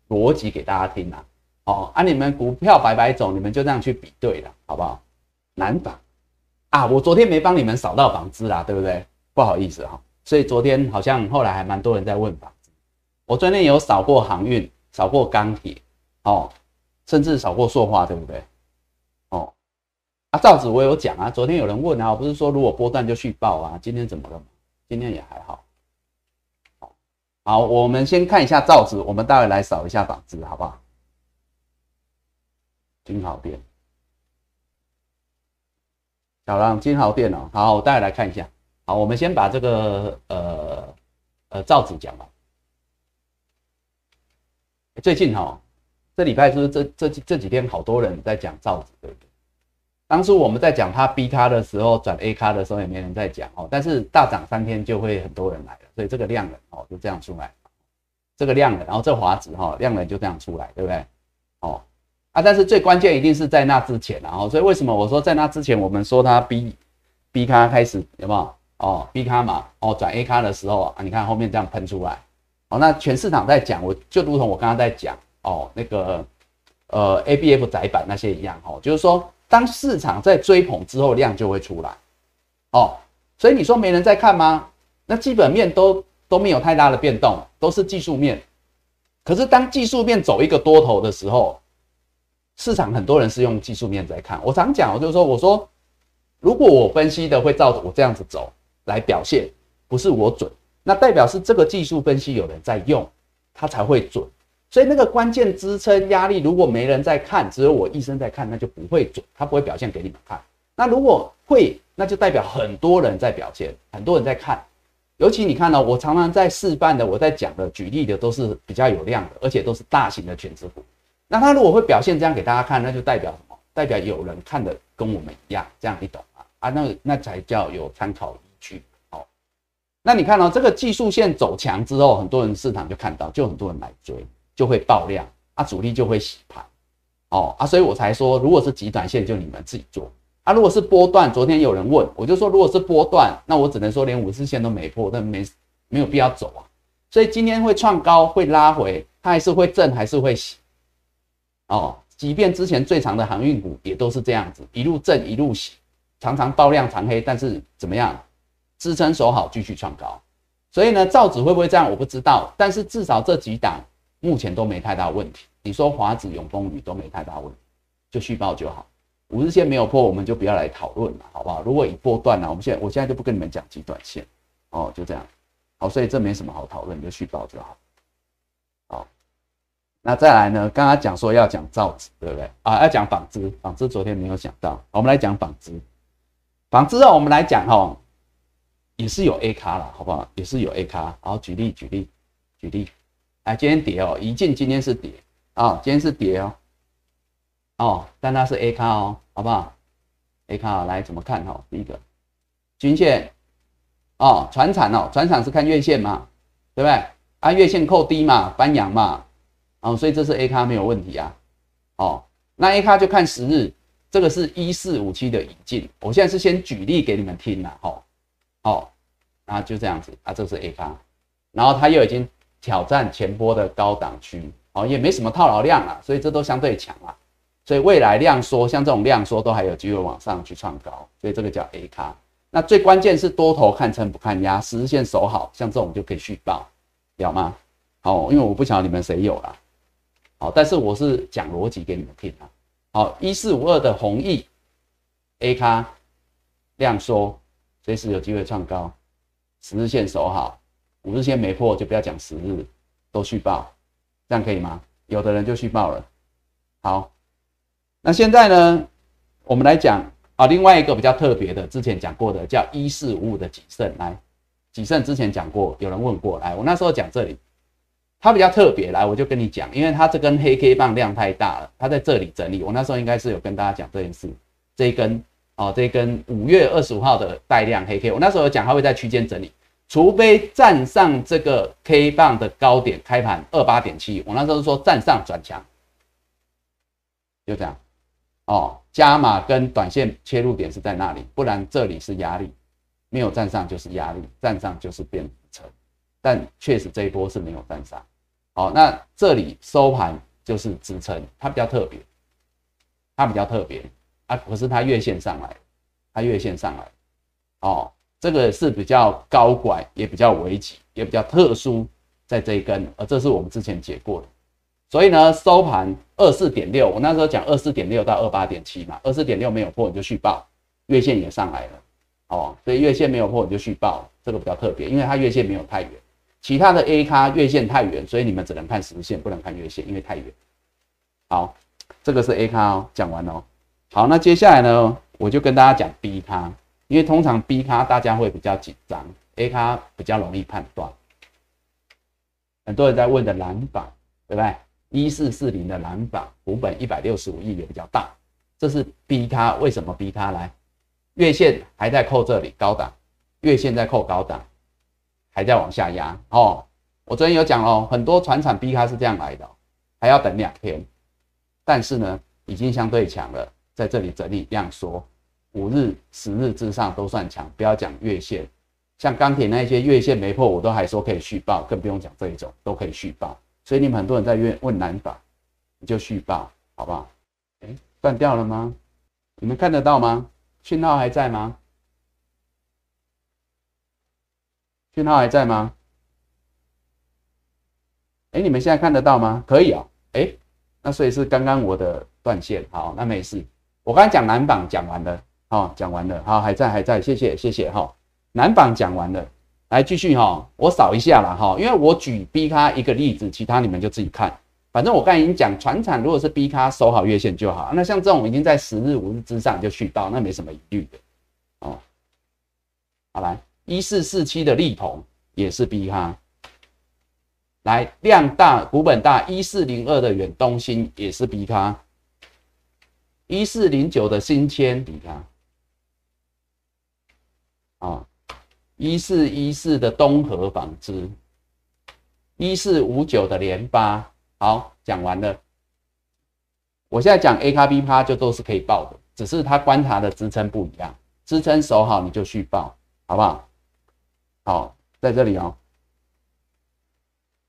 逻辑给大家听啊。哦，啊，你们股票白白走，你们就这样去比对了，好不好？难房啊，我昨天没帮你们扫到房子啦，对不对？不好意思哈，所以昨天好像后来还蛮多人在问房子。我昨天有扫过航运，扫过钢铁，哦，甚至扫过塑化，对不对？造纸我有讲啊，昨天有人问啊，我不是说如果波段就续报啊，今天怎么了今天也还好。好，我们先看一下造纸，我们待会来扫一下纺织，好不好？金豪店，小浪金豪店哦，好，我待会来看一下。好，我们先把这个呃呃造纸讲完。最近哈，这礼拜是这这这几天好多人在讲造纸，对不对？当初我们在讲它 B 咖的时候，转 A 咖的时候也没人在讲哦，但是大涨三天就会很多人来了，所以这个量能哦就这样出来，这个量能，然后这华子哈量能就这样出来，对不对？哦啊，但是最关键一定是在那之前，然后所以为什么我说在那之前我们说它 B B 咖开始有没有？哦 B 咖嘛，哦转 A 咖的时候啊，你看后面这样喷出来，哦那全市场在讲，我就如同我刚刚在讲哦那个呃 A B F 窄板那些一样哦，就是说。当市场在追捧之后，量就会出来，哦，所以你说没人在看吗？那基本面都都没有太大的变动，都是技术面。可是当技术面走一个多头的时候，市场很多人是用技术面在看。我常讲，我就说，我说如果我分析的会照我这样子走来表现，不是我准，那代表是这个技术分析有人在用，它才会准。所以那个关键支撑压力，如果没人在看，只有我一生在看，那就不会准，它不会表现给你们看。那如果会，那就代表很多人在表现，很多人在看。尤其你看呢，我常常在示范的，我在讲的、举例的都是比较有量的，而且都是大型的全职股。那它如果会表现这样给大家看，那就代表什么？代表有人看的跟我们一样，这样你懂吗？啊，那那才叫有参考依据。好，那你看到这个技术线走强之后，很多人市场就看到，就很多人来追。就会爆量啊，主力就会洗盘，哦啊，所以我才说，如果是极短线，就你们自己做啊。如果是波段，昨天有人问，我就说，如果是波段，那我只能说连五日线都没破，那没没有必要走啊。所以今天会创高，会拉回，它还是会震，还是会洗。哦，即便之前最长的航运股也都是这样子，一路震一路洗，常常爆量长黑，但是怎么样，支撑守好，继续创高。所以呢，造纸会不会这样，我不知道，但是至少这几档。目前都没太大问题。你说华子、永丰宇都没太大问题，就续报就好。五日线没有破，我们就不要来讨论了，好不好？如果已波断了，我们现在我现在就不跟你们讲极短线哦，就这样。好，所以这没什么好讨论，就续报就好。好，那再来呢？刚刚讲说要讲造纸，对不对？啊，要讲纺织，纺织昨天没有讲到，我们来讲纺织。纺织啊，我们来讲哈，也是有 A 卡了，好不好？也是有 A 卡。好，举例举例举例。哎，今天跌哦，一进今天是跌啊，今天是跌哦，哦，但它是 A 卡哦，好不好？A 卡来怎么看哈？第一个均线哦，船产哦，船产是看月线嘛，对不对？啊，月线扣低嘛，翻阳嘛，哦，所以这是 A 卡没有问题啊，哦，那 A 卡就看十日，这个是一四五七的引进，我现在是先举例给你们听啦，哦，哦，然后就这样子啊，这是 A 卡，然后它又已经。挑战前波的高档区，哦，也没什么套牢量啊，所以这都相对强啊，所以未来量缩，像这种量缩都还有机会往上去创高，所以这个叫 A 卡。那最关键是多头看撑不看压，十日线守好，像这种就可以续报，了吗？好，因为我不晓得你们谁有啦，好，但是我是讲逻辑给你们听啊。好，一四五二的弘毅 A 卡量缩，随时有机会创高，十日线守好。五日线没破就不要讲十日，都续报，这样可以吗？有的人就续报了。好，那现在呢，我们来讲啊，另外一个比较特别的，之前讲过的叫一四五五的几胜，来，几胜之前讲过，有人问过来，我那时候讲这里，它比较特别，来，我就跟你讲，因为它这根黑 K 棒量太大了，它在这里整理，我那时候应该是有跟大家讲这件事，这一根哦，这根五月二十五号的带量黑 K，我那时候有讲它会在区间整理。除非站上这个 K 棒的高点，开盘二八点七，我那时候说站上转强，就这样哦。加码跟短线切入点是在那里，不然这里是压力，没有站上就是压力，站上就是变支撑。但确实这一波是没有站上，好，那这里收盘就是支撑，它比较特别，它比较特别啊，可是它月线上来，它月线上来，哦。这个是比较高拐，也比较危急，也比较特殊，在这一根，而这是我们之前解过的，所以呢，收盘二四点六，我那时候讲二四点六到二八点七嘛，二四点六没有破你就续报，月线也上来了，哦，所以月线没有破你就续报，这个比较特别，因为它月线没有太远，其他的 A 咖月线太远，所以你们只能看实线，不能看月线，因为太远。好，这个是 A 咖哦，讲完了，好，那接下来呢，我就跟大家讲 B 咖。因为通常 B 卡大家会比较紧张，A 卡比较容易判断。很多人在问的蓝榜，对不对？一四四零的蓝榜，股本一百六十五亿也比较大。这是 B 卡，为什么 B 卡来？月线还在扣这里高档，月线在扣高档，还在往下压哦。我昨天有讲哦，很多船厂 B 卡是这样来的，还要等两天。但是呢，已经相对强了，在这里整理量缩。五日、十日之上都算强，不要讲月线，像钢铁那些月线没破，我都还说可以续报，更不用讲这一种都可以续报。所以你们很多人在问问难法，你就续报，好不好？哎，断掉了吗？你们看得到吗？讯号还在吗？讯号还在吗？哎，你们现在看得到吗？可以哦。哎，那所以是刚刚我的断线，好，那没事。我刚才讲南榜讲完了。好，讲完了，好，还在，还在，谢谢，谢谢，哈，南榜讲完了，来继续哈，我扫一下了哈，因为我举 B 咖一个例子，其他你们就自己看，反正我刚才已经讲，船产如果是 B 咖守好月线就好，那像这种已经在十日、五日之上就续报，那没什么疑虑的，哦，好来，一四四七的利鹏也是 B 咖，来量大股本大，一四零二的远东新也是 B 咖，一四零九的新千 B 咖。啊，一四一四的东河纺织，一四五九的联发，好，讲完了。我现在讲 A 卡 B 趴就都是可以报的，只是它观察的支撑不一样，支撑守好你就续报，好不好？好，在这里哦，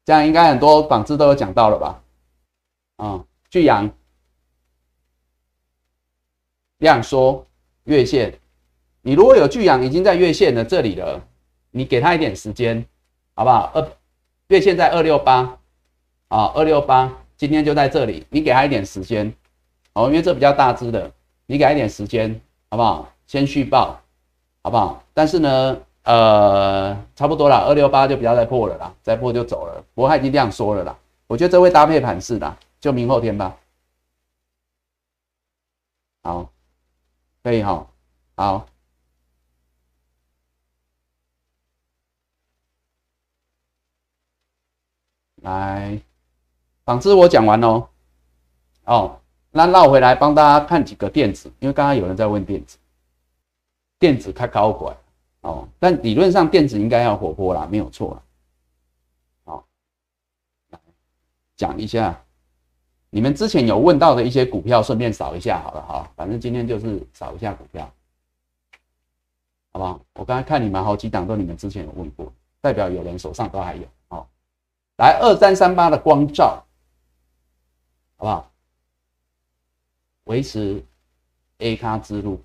这样应该很多纺织都有讲到了吧？啊，巨阳量缩月线。你如果有巨阳已经在月线的这里了，你给他一点时间，好不好？二月线在二六八啊，二六八今天就在这里，你给他一点时间，哦，因为这比较大只的，你给他一点时间，好不好？先续报，好不好？但是呢，呃，差不多了，二六八就不要再破了啦，再破就走了。不过他已经这样说了啦，我觉得这会搭配盘势的，就明后天吧。好，可以哈，好。来，纺织我讲完喽。哦，那绕回来帮大家看几个电子，因为刚刚有人在问电子，电子开高管哦，但理论上电子应该要活泼啦，没有错啦。好，讲一下你们之前有问到的一些股票，顺便扫一下好了哈，反正今天就是扫一下股票，好不好？我刚才看你们好几档都你们之前有问过，代表有人手上都还有。来二三三八的光照，好不好？维持 A 咖之路，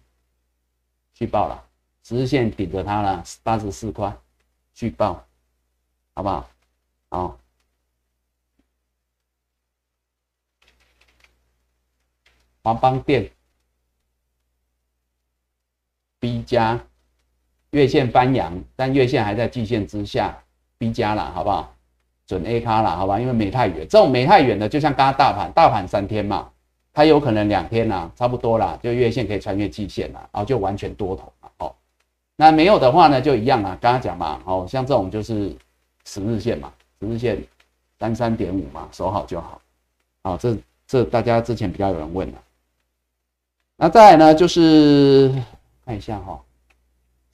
去报了，十日线顶着它了，八十四块，去报，好不好？好。华邦电 B 加月线翻阳，但月线还在季线之下，B 加了，好不好？准 A 卡了，好吧，因为没太远，这种没太远的，就像刚刚大盘，大盘三天嘛，它有可能两天呐，差不多啦，就月线可以穿越季线了，然后就完全多头了，哦，那没有的话呢，就一样啊，刚刚讲嘛，哦，像这种就是十日线嘛，十日线三三点五嘛，守好就好，好，这这大家之前比较有人问了，那再来呢，就是看一下哈，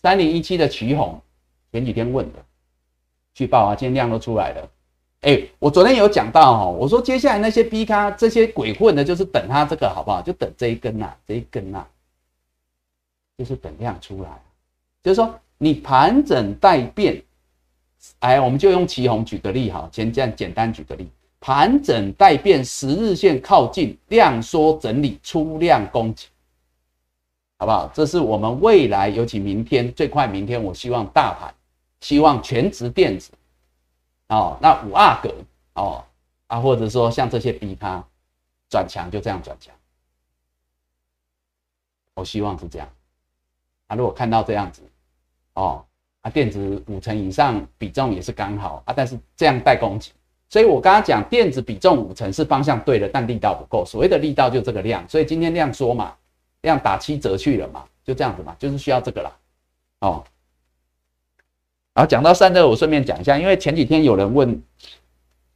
三零一七的旗红，前几天问的，去报啊，今天量都出来了。哎，我昨天有讲到哈，我说接下来那些 B 咖这些鬼混的，就是等他这个好不好？就等这一根呐，这一根呐，就是等量出来。就是说你盘整待变，哎，我们就用旗红举个例哈，先这样简单举个例，盘整待变，十日线靠近，量缩整理，出量攻击，好不好？这是我们未来，尤其明天最快明天，我希望大盘，希望全职电子。哦，那五阿哥哦啊，或者说像这些逼他转强就这样转强，我希望是这样。啊，如果看到这样子，哦啊，电子五成以上比重也是刚好啊，但是这样带攻击，所以我刚刚讲电子比重五成是方向对了，但力道不够。所谓的力道就这个量，所以今天量缩嘛，量打七折去了嘛，就这样子嘛，就是需要这个啦，哦。然后讲到散热，我顺便讲一下，因为前几天有人问，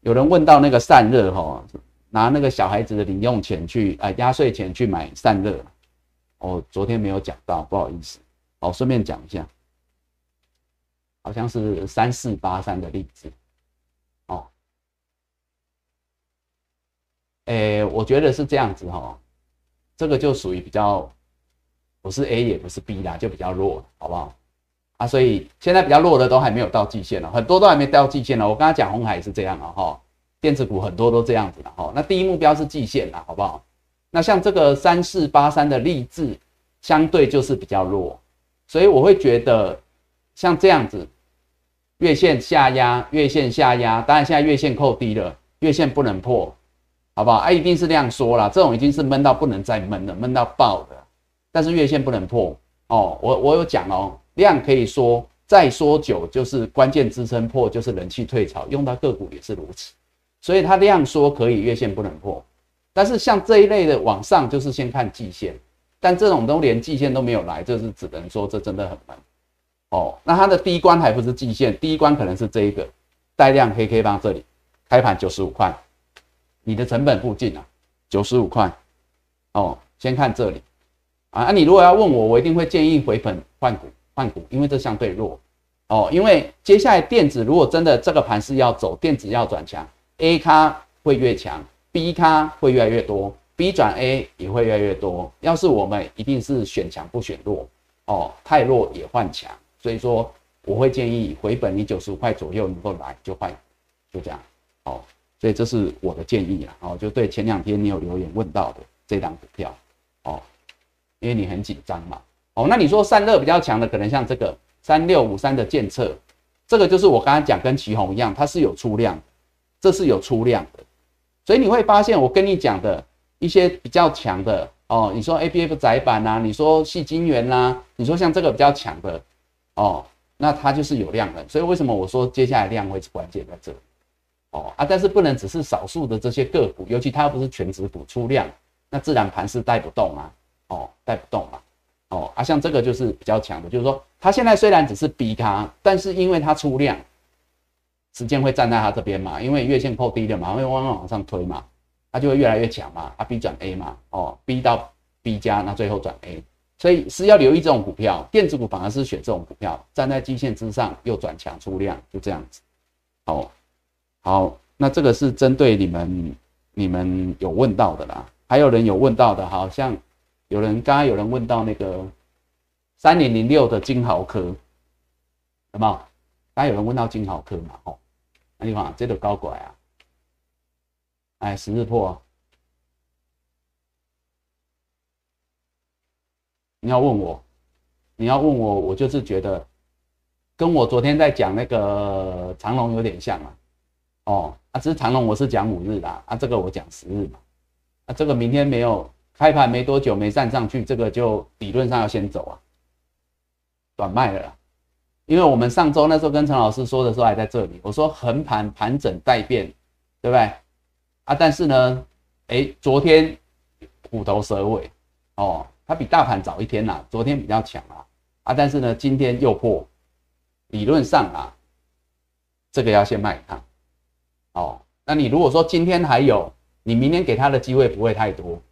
有人问到那个散热哈，拿那个小孩子的零用钱去，呃，压岁钱去买散热，哦，昨天没有讲到，不好意思，哦，顺便讲一下，好像是三四八三的例子，哦，诶，我觉得是这样子哈，这个就属于比较，不是 A 也不是 B 啦，就比较弱，好不好？啊，所以现在比较弱的都还没有到季线了，很多都还没到季线了。我刚刚讲红海是这样啊，哈，电子股很多都这样子了，哈。那第一目标是季线了，好不好？那像这个三四八三的励志，相对就是比较弱，所以我会觉得像这样子，月线下压，月线下压，当然现在月线扣低了，月线不能破，好不好？啊，一定是量缩了，这种已经是闷到不能再闷了，闷到爆的，但是月线不能破哦。我我有讲哦。量可以说再说久，就是关键支撑破，就是人气退潮，用到个股也是如此。所以它量说可以月线不能破，但是像这一类的往上，就是先看季线，但这种都连季线都没有来，就是只能说这真的很慢哦。那它的第一关还不是季线，第一关可能是这一个带量黑 K 棒这里开盘九十五块，你的成本附近啊，九十五块哦，先看这里啊。那你如果要问我，我一定会建议回本换股。换股，因为这相对弱哦。因为接下来电子如果真的这个盘是要走，电子要转强，A 咖会越强，B 咖会越来越多，B 转 A 也会越来越多。要是我们一定是选强不选弱哦，太弱也换强。所以说我会建议回本，你九十五块左右能够来就换，就这样哦。所以这是我的建议啦。哦，就对前两天你有留言问到的这档股票哦，因为你很紧张嘛。哦，那你说散热比较强的，可能像这个三六五三的建测，这个就是我刚刚讲跟旗宏一样，它是有出量，这是有出量的，所以你会发现我跟你讲的一些比较强的哦，你说 A B F 窄板呐，你说细晶圆呐，你说像这个比较强的哦，那它就是有量的，所以为什么我说接下来量会是关键在这里？哦啊，但是不能只是少数的这些个股，尤其它又不是全指股出量，那自然盘是带不动啊，哦，带不动嘛。哦啊，像这个就是比较强的，就是说它现在虽然只是 B 咖，但是因为它出量，时间会站在它这边嘛，因为月线破低了嘛，会慢慢往上推嘛，它就会越来越强嘛，啊 B 转 A 嘛，哦 B 到 B 加，那最后转 A，所以是要留意这种股票，电子股反而是选这种股票，站在基线之上又转强出量，就这样子。好，好，那这个是针对你们你们有问到的啦，还有人有问到的，好像有人刚刚有人问到那个三零零六的金豪科，有没有？刚刚有人问到金豪科嘛？哦，那地方这个高拐啊，哎，十日破，你要问我，你要问我，我就是觉得。跟我昨天在讲那个长龙有点像啊，哦，啊，只是长龙我是讲五日啦，啊，这个我讲十日嘛，啊，这个明天没有开盘没多久没站上去，这个就理论上要先走啊，短卖了，因为我们上周那时候跟陈老师说的时候还在这里，我说横盘盘整待变，对不对？啊，但是呢，哎，昨天虎头蛇尾，哦，它比大盘早一天呐，昨天比较强啊，啊，但是呢，今天又破。理论上啊，这个要先卖一趟，哦，那你如果说今天还有，你明天给他的机会不会太多，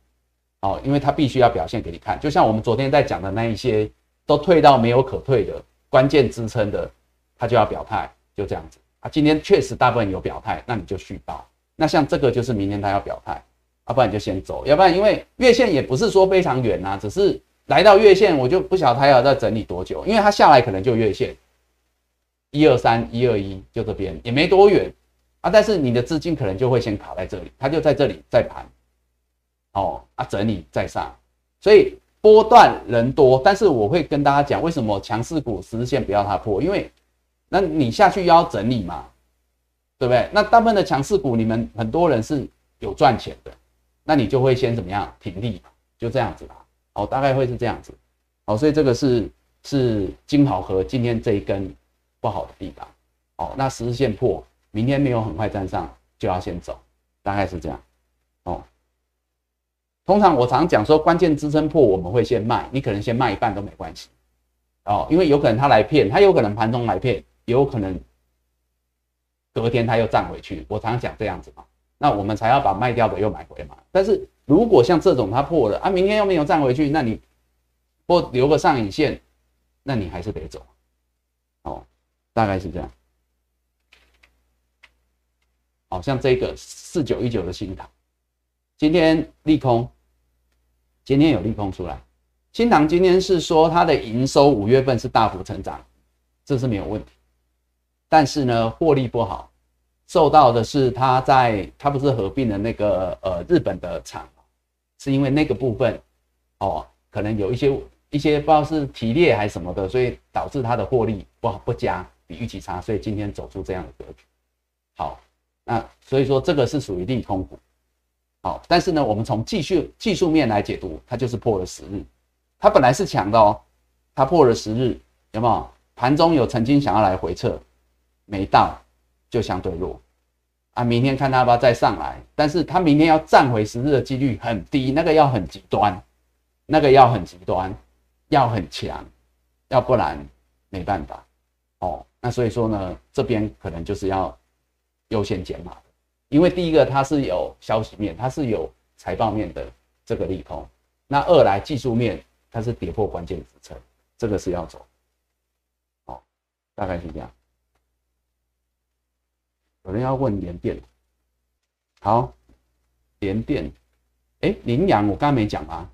哦，因为他必须要表现给你看，就像我们昨天在讲的那一些都退到没有可退的关键支撑的，他就要表态，就这样子啊。今天确实大部分有表态，那你就续报。那像这个就是明天他要表态，要不然你就先走，要不然因为月线也不是说非常远呐，只是来到月线我就不晓得他要再整理多久，因为他下来可能就月线。一二三一二一，就这边也没多远啊，但是你的资金可能就会先卡在这里，它就在这里在盘，哦啊整理再上，所以波段人多，但是我会跟大家讲，为什么强势股十日线不要它破，因为那你下去要整理嘛，对不对？那大部分的强势股，你们很多人是有赚钱的，那你就会先怎么样停利，就这样子啦，哦大概会是这样子，哦所以这个是是金好和今天这一根。不好的地方，哦，那十日线破，明天没有很快站上，就要先走，大概是这样，哦。通常我常讲说，关键支撑破，我们会先卖，你可能先卖一半都没关系，哦，因为有可能他来骗，他有可能盘中来骗，有可能隔天他又站回去，我常讲这样子嘛，那我们才要把卖掉的又买回嘛。但是如果像这种它破了啊，明天又没有站回去，那你或留个上影线，那你还是得走，哦。大概是这样，好像这个四九一九的新塘，今天利空，今天有利空出来。新塘今天是说它的营收五月份是大幅成长，这是没有问题。但是呢，获利不好，受到的是它在它不是合并的那个呃日本的厂，是因为那个部分哦，可能有一些一些不知道是提炼还是什么的，所以导致它的获利不好不佳。比预期差，所以今天走出这样的格局。好，那所以说这个是属于利空股。好，但是呢，我们从技术技术面来解读，它就是破了十日。它本来是强的哦，它破了十日，有没有？盘中有曾经想要来回撤，没到，就相对弱。啊，明天看它要不要再上来，但是它明天要站回十日的几率很低，那个要很极端，那个要很极端，要很强，要不然没办法。哦。那所以说呢，这边可能就是要优先减码，因为第一个它是有消息面，它是有财报面的这个利空。那二来技术面它是跌破关键支撑，这个是要走。哦，大概是这样。有人要问联电，好，联电，哎，羚羊我刚刚没讲啊，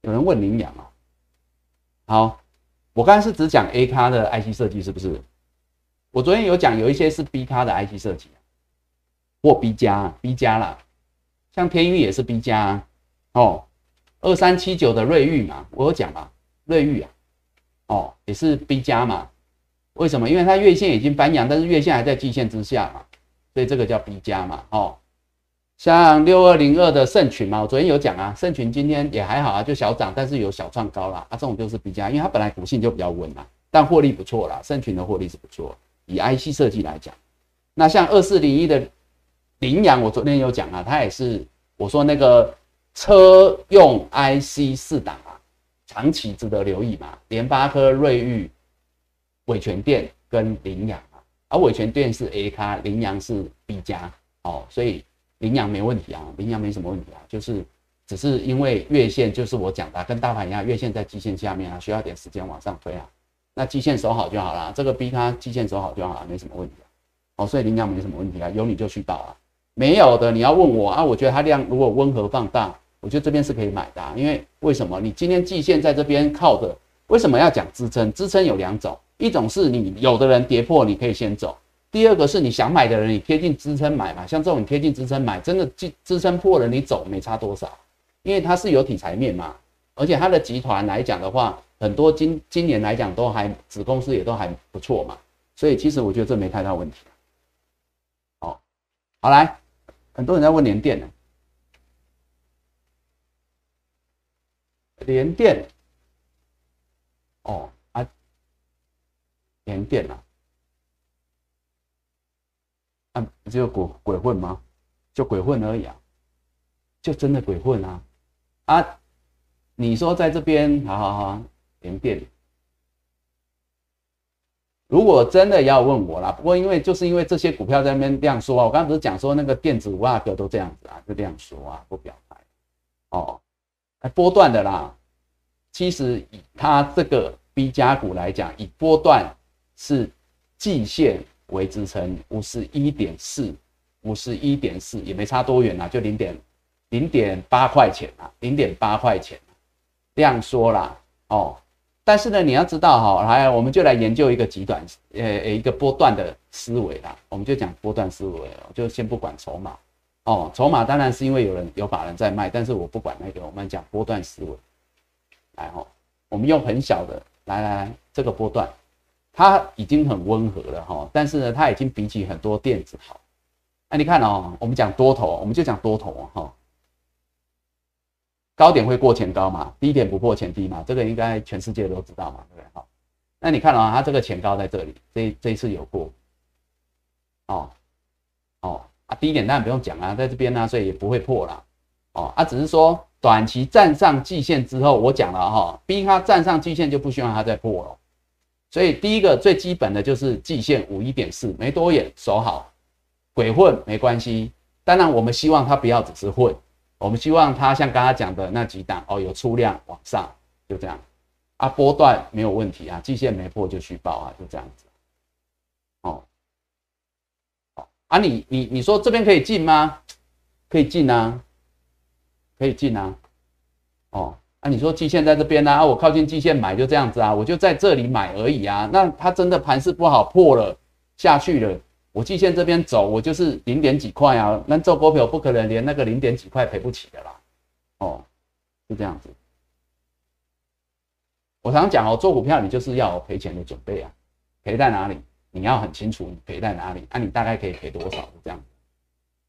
有人问羚羊啊，好。我刚才是只讲 A 咖的 IC 设计，是不是？我昨天有讲有一些是 B 咖的 IC 设计，或 B 加 B 加啦，像天域也是 B 加哦，二三七九的瑞昱嘛，我有讲嘛，瑞昱啊，哦也是 B 加嘛，为什么？因为它月线已经翻阳，但是月线还在季线之下嘛，所以这个叫 B 加嘛，哦。像六二零二的盛群嘛，我昨天有讲啊，盛群今天也还好啊，就小涨，但是有小创高啦。啊，这种就是 B 加，因为它本来股性就比较稳嘛，但获利不错啦，盛群的获利是不错。以 IC 设计来讲，那像二四零一的羚羊，我昨天有讲啊，它也是我说那个车用 IC 四档啊，长期值得留意嘛，联发科、瑞昱、伟全电跟羚羊啊，而伟全电是 A 咖，羚羊是 B 加，哦，所以羚羊没问题啊，羚羊没什么问题啊，就是只是因为月线就是我讲的，跟大盘一样，月线在基线下面啊，需要点时间往上推啊，那基线守好就好了，这个 B 咖基线守好就好了，没什么问题，哦，所以羚羊没什么问题啊，有你就去报啊，没有的你要问我啊，我觉得它量如果温和放大，我觉得这边是可以买的，因为为什么？你今天季线在这边靠着，为什么要讲支撑？支撑有两种。一种是你有的人跌破，你可以先走；第二个是你想买的人，你贴近支撑买嘛。像这种你贴近支撑买，真的支支撑破了，你走没差多少，因为它是有题材面嘛。而且它的集团来讲的话，很多今今年来讲都还子公司也都还不错嘛。所以其实我觉得这没太大问题。好，好来，很多人在问联电呢，联电，哦啊。连电啊，啊，只有鬼鬼混吗？就鬼混而已啊，就真的鬼混啊！啊，你说在这边，好好好，连电。如果真的要问我啦，不过因为就是因为这些股票在那边这样说啊，我刚刚不是讲说那个电子五阿哥都这样子啊，就这样说啊，不表态哦，波段的啦。其实以它这个 B 加股来讲，以波段。是季线为支撑，五十一点四，五十一点四也没差多远啊，就零点零点八块钱啊，零点八块钱，量缩啦哦。但是呢，你要知道哈，来，我们就来研究一个极短，呃，一个波段的思维啦。我们就讲波段思维哦，就先不管筹码哦，筹码当然是因为有人有法人在卖，但是我不管那个，我们讲波段思维，来哦，我们用很小的，来来来，这个波段。它已经很温和了哈，但是呢，它已经比起很多电子好。那你看哦，我们讲多头，我们就讲多头哈。高点会过前高嘛，低点不破前低嘛，这个应该全世界都知道嘛，对不对？好，那你看哦，它这个前高在这里，这这一次有过。哦哦啊，低点当然不用讲啊，在这边呢，所以也不会破了。哦啊，只是说短期站上季线之后，我讲了哈，逼它站上季线就不希望它再破了。所以第一个最基本的就是季线五一点四没多远守好，鬼混没关系。当然我们希望它不要只是混，我们希望它像刚刚讲的那几档哦有出量往上，就这样啊波段没有问题啊，季线没破就续报啊，就这样子。哦，好啊你你你说这边可以进吗？可以进啊，可以进啊，哦。那你说季线在这边呢？啊，我靠近季线买就这样子啊，我就在这里买而已啊。那它真的盘势不好破了下去了，我季线这边走，我就是零点几块啊。那做股票不可能连那个零点几块赔不起的啦。哦，是这样子。我常讲哦，做股票你就是要赔钱的准备啊，赔在哪里？你要很清楚你赔在哪里，啊，你大概可以赔多少？这样。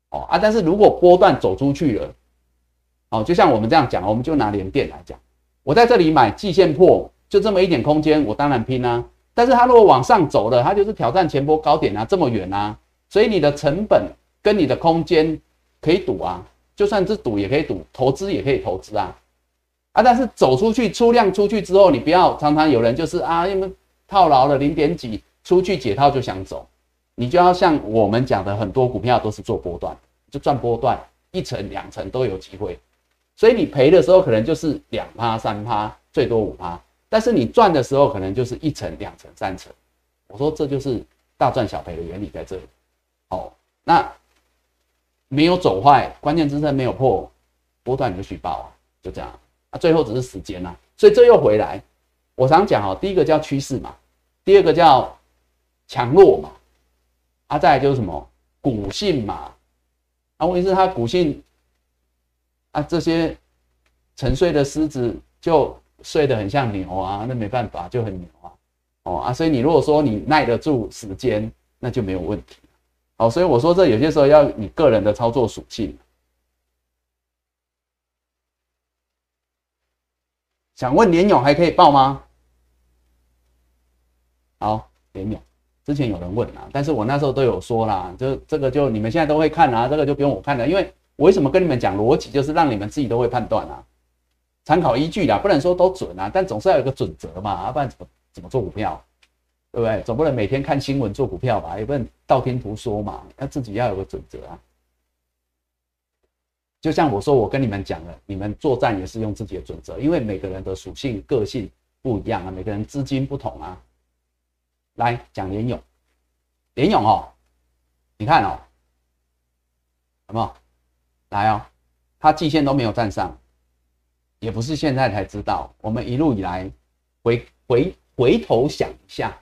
哦啊，但是如果波段走出去了。哦，就像我们这样讲，我们就拿联电来讲，我在这里买季线破，就这么一点空间，我当然拼啊。但是它如果往上走了，它就是挑战前波高点啊，这么远啊，所以你的成本跟你的空间可以赌啊，就算是赌也可以赌，投资也可以投资啊。啊，但是走出去出量出去之后，你不要常常有人就是啊，因为套牢了零点几，出去解套就想走，你就要像我们讲的，很多股票都是做波段，就赚波段，一层两层都有机会。所以你赔的时候可能就是两趴三趴，最多五趴，但是你赚的时候可能就是一层两层三层。我说这就是大赚小赔的原理在这里。哦，那没有走坏，关键支撑没有破，波段你就续报啊，就这样啊。最后只是时间呐，所以这又回来。我常讲哦，第一个叫趋势嘛，第二个叫强弱嘛，啊，再来就是什么股性嘛，啊，问题是它股性。啊，这些沉睡的狮子就睡得很像牛啊，那没办法，就很牛啊，哦啊，所以你如果说你耐得住时间，那就没有问题。哦，所以我说这有些时候要你个人的操作属性。想问连勇还可以报吗？好，连勇之前有人问啊，但是我那时候都有说啦，就这个就你们现在都会看啊，这个就不用我看了，因为。我为什么跟你们讲逻辑，就是让你们自己都会判断啊，参考依据啦，不能说都准啊，但总是要有个准则嘛，要不然怎么怎么做股票，对不对？总不能每天看新闻做股票吧？也不能道听途说嘛，要自己要有个准则啊。就像我说，我跟你们讲了，你们作战也是用自己的准则，因为每个人的属性、个性不一样啊，每个人资金不同啊。来讲联勇，联勇哦，你看哦，好不好？来哦，他季线都没有站上，也不是现在才知道。我们一路以来回回回头想一下，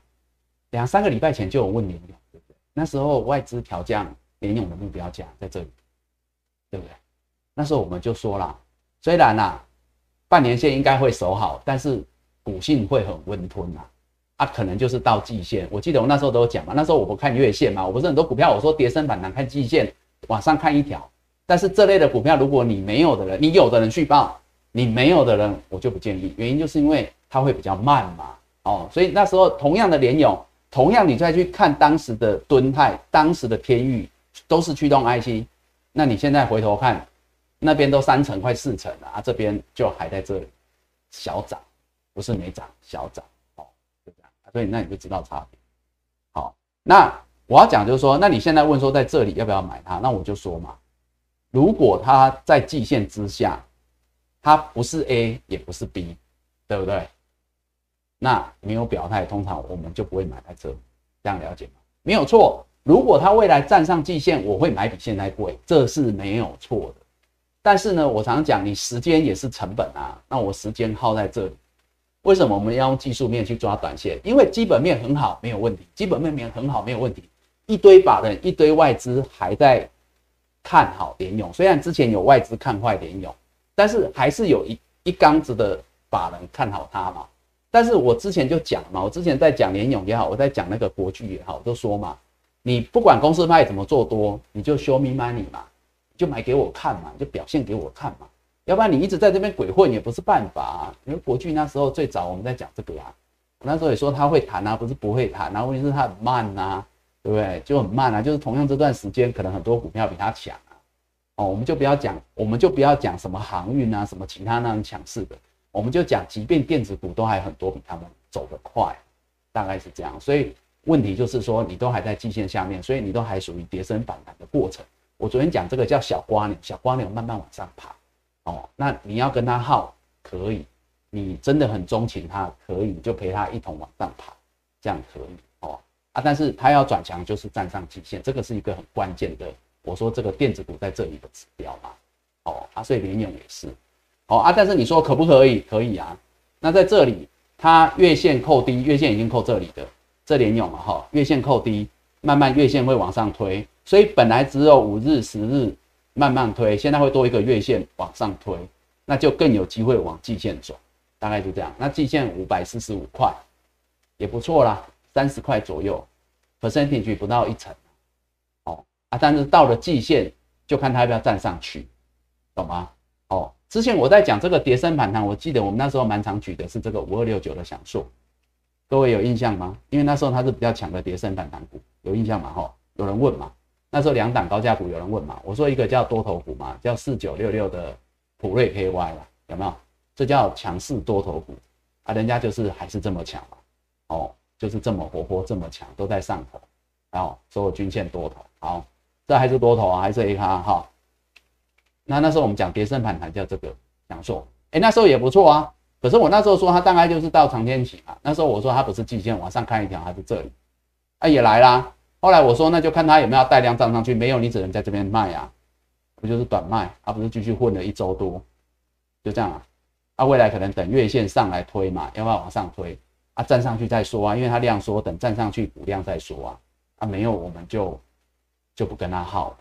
两三个礼拜前就有问联勇，对不对？那时候外资调降联勇的目标价在这里，对不对？那时候我们就说了，虽然呐，半年线应该会守好，但是股性会很温吞呐。啊，可能就是到季线。我记得我那时候都有讲嘛，那时候我不看月线嘛，我不是很多股票，我说跌升反弹看季线，往上看一条。但是这类的股票，如果你没有的人，你有的人去报，你没有的人，我就不建议。原因就是因为它会比较慢嘛，哦，所以那时候同样的联勇，同样你再去看当时的敦泰，当时的天域，都是驱动 IC，那你现在回头看，那边都三成快四成了啊，这边就还在这里小涨，不是没涨，小涨哦，就这样。所以那你就知道差别。好，那我要讲就是说，那你现在问说在这里要不要买它？那我就说嘛，如果它在季线之下，它不是 A 也不是 B，对不对？那没有表态，通常我们就不会买在这，这样了解吗？没有错。如果它未来站上季线，我会买比现在贵，这是没有错的。但是呢，我常常讲，你时间也是成本啊。那我时间耗在这里。为什么我们要用技术面去抓短线？因为基本面很好，没有问题。基本面面很好，没有问题。一堆把人、一堆外资还在看好联勇，虽然之前有外资看坏联勇，但是还是有一一缸子的法人看好它嘛。但是我之前就讲嘛，我之前在讲联勇也好，我在讲那个国巨也好，我都说嘛，你不管公司派怎么做多，你就 show me money 嘛，就买给我看嘛，就表现给我看嘛。要不然你一直在这边鬼混也不是办法啊！因为国巨那时候最早我们在讲这个啊，那时候也说他会谈啊，不是不会谈啊，问题是他很慢呐，对不对？就很慢啊，就是同样这段时间可能很多股票比他强。我们就不要讲，我们就不要讲什么航运啊，什么其他那种强势的，我们就讲，即便电子股都还很多比他们走得快，大概是这样。所以问题就是说，你都还在季线下面，所以你都还属于跌升反弹的过程。我昨天讲这个叫小瓜牛，小瓜牛慢慢往上爬。哦，那你要跟他耗可以，你真的很钟情他，可以你就陪他一同往上爬，这样可以哦啊，但是他要转强就是站上极限，这个是一个很关键的。我说这个电子股在这里的指标嘛，哦啊，所以联勇也是，哦啊，但是你说可不可以？可以啊。那在这里，它月线扣低，月线已经扣这里的，这联勇了哈，月线扣低，慢慢月线会往上推，所以本来只有五日、十日。慢慢推，现在会多一个月线往上推，那就更有机会往季线走，大概就这样。那季线五百四十五块，也不错啦，三十块左右，percentage 不到一成，但是到了季线就看它要不要站上去，懂吗？哦，之前我在讲这个叠升反弹，我记得我们那时候蛮常举的是这个五二六九的享受，各位有印象吗？因为那时候它是比较强的叠升反弹股，有印象吗？哈，有人问嘛？那时候两档高价股有人问嘛？我说一个叫多头股嘛，叫四九六六的普瑞 KY 啦，有没有？这叫强势多头股啊，人家就是还是这么强嘛，哦，就是这么活泼这么强，都在上头，然后所有均线多头，好，这还是多头啊，还是 A 卡哈？那那时候我们讲跌升反弹叫这个享受，哎，那时候也不错啊。可是我那时候说它大概就是到长天期嘛，那时候我说它不是季线往上看一条，还是这里，啊也来啦。后来我说，那就看它有没有带量涨上去，没有你只能在这边卖啊，不就是短卖，它不是继续混了一周多，就这样啊。啊，未来可能等月线上来推嘛，要不要往上推啊？站上去再说啊，因为它量缩，等站上去补量再说啊。啊，没有我们就就不跟他耗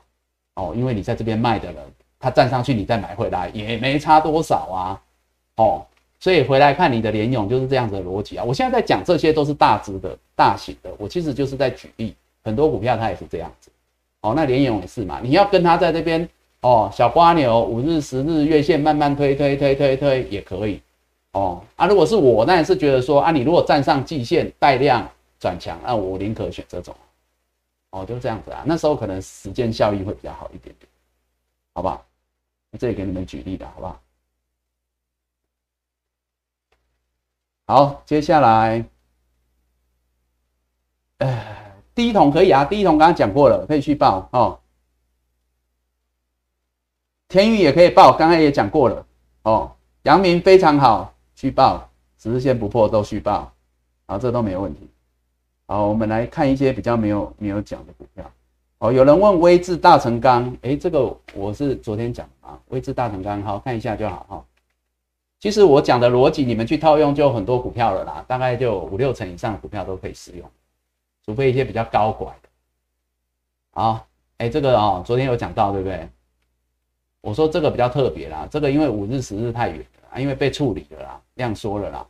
哦，因为你在这边卖的人，他站上去你再买回来也没差多少啊。哦，所以回来看你的联勇就是这样子的逻辑啊。我现在在讲这些都是大只的、大型的，我其实就是在举例。很多股票它也是这样子，哦，那联勇也是嘛，你要跟他在这边哦，小瓜牛五日、十日月线慢慢推推推推推也可以，哦啊，如果是我，那也是觉得说啊，你如果站上季线带量转强，那我宁可选这种，哦，就是这样子啊，那时候可能时间效益会比较好一点点，好不好？这里给你们举例的好不好？好，接下来。第一桶可以啊，第一桶刚刚讲过了，可以续报哦。天宇也可以报，刚刚也讲过了哦。阳明非常好，续报，十日线不破都续报，啊，这都没有问题。好，我们来看一些比较没有没有讲的股票。哦，有人问威智大成钢，哎，这个我是昨天讲啊，威智大成钢，好看一下就好哈。其实我讲的逻辑，你们去套用就很多股票了啦，大概就五六成以上的股票都可以适用，除非一些比较高拐的。好，哎，这个哦，昨天有讲到对不对？我说这个比较特别啦，这个因为五日十日太远了，因为被处理了啦，量缩了啦，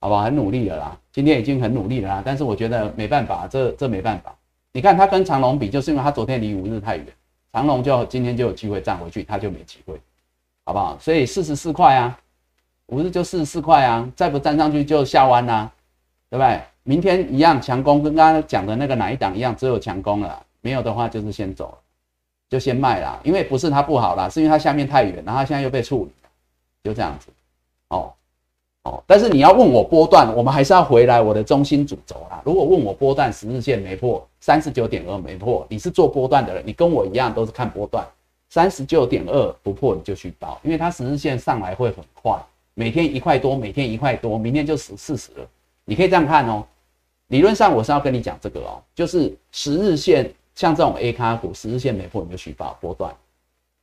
好吧，很努力了啦，今天已经很努力了啦，但是我觉得没办法，这这没办法。你看它跟长隆比，就是因为它昨天离五日太远，长隆就今天就有机会站回去，它就没机会，好不好？所以四十四块啊。五日就四十四块啊，再不站上去就下弯啦，对不对？明天一样强攻，跟刚刚讲的那个哪一档一样，只有强攻了，没有的话就是先走，就先卖啦。因为不是它不好啦，是因为它下面太远，然后它现在又被处理，就这样子。哦哦，但是你要问我波段，我们还是要回来我的中心主轴啦。如果问我波段十日线没破三十九点二没破，你是做波段的人，你跟我一样都是看波段，三十九点二不破你就去报，因为它十日线上来会很快。每天一块多，每天一块多，明天就十四十了。你可以这样看哦。理论上我是要跟你讲这个哦，就是十日线像这种 A 卡股，十日线没破你就续报波段，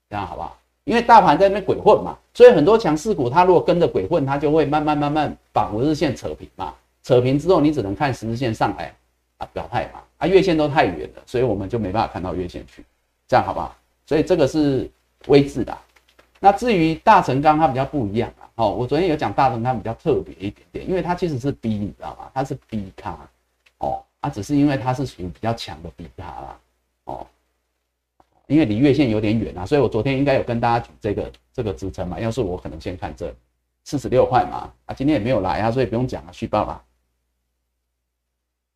这样好不好？因为大盘在那边鬼混嘛，所以很多强势股它如果跟着鬼混，它就会慢慢慢慢把五日线扯平嘛。扯平之后，你只能看十日线上来啊表态嘛。啊月线都太远了，所以我们就没办法看到月线去，这样好不好？所以这个是微字的。那至于大成钢，它比较不一样啊。哦，我昨天有讲大成，它比较特别一点点，因为它其实是 B，你知道吗？它是 B 卡，哦，它只是因为它是属于比较强的 B 卡啦，哦，因为离月线有点远啊，所以我昨天应该有跟大家举这个这个支撑嘛。要是我可能先看这四十六块嘛，啊，今天也没有来啊，所以不用讲了，续报啦。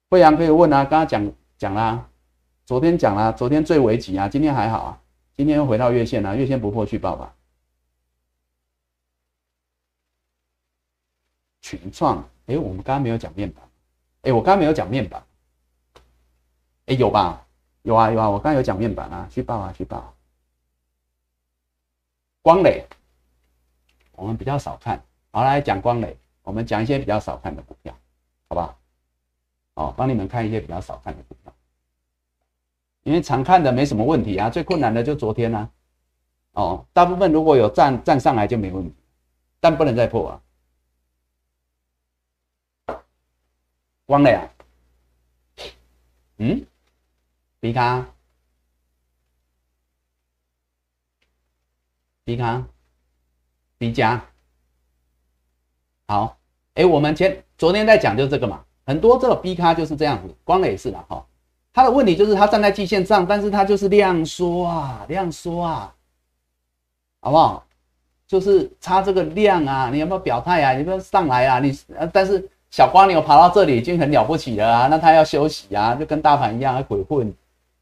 惠阳可以问啊，刚刚讲讲啦，昨天讲啦，昨天最危急啊，今天还好啊，今天又回到月线啊，月线不破续报吧。群创，哎，我们刚刚没有讲面板，哎，我刚刚没有讲面板，哎，有吧？有啊，有啊，我刚刚有讲面板啊，去报啊，去报。光磊，我们比较少看，好来讲光磊，我们讲一些比较少看的股票，好吧？哦，帮你们看一些比较少看的股票，因为常看的没什么问题啊，最困难的就昨天呢，哦，大部分如果有站站上来就没问题，但不能再破啊。光磊啊，嗯，B 卡，B 卡，B 加，好，哎，我们前昨天在讲就是这个嘛，很多这个 B 卡就是这样子，光磊是的哈，它的问题就是它站在季线上，但是它就是量缩啊，量缩啊，好不好？就是差这个量啊，你有没有表态啊？你不要上来啊，你，但是。小瓜牛爬到这里已经很了不起了啊，那他要休息啊，就跟大盘一样鬼混，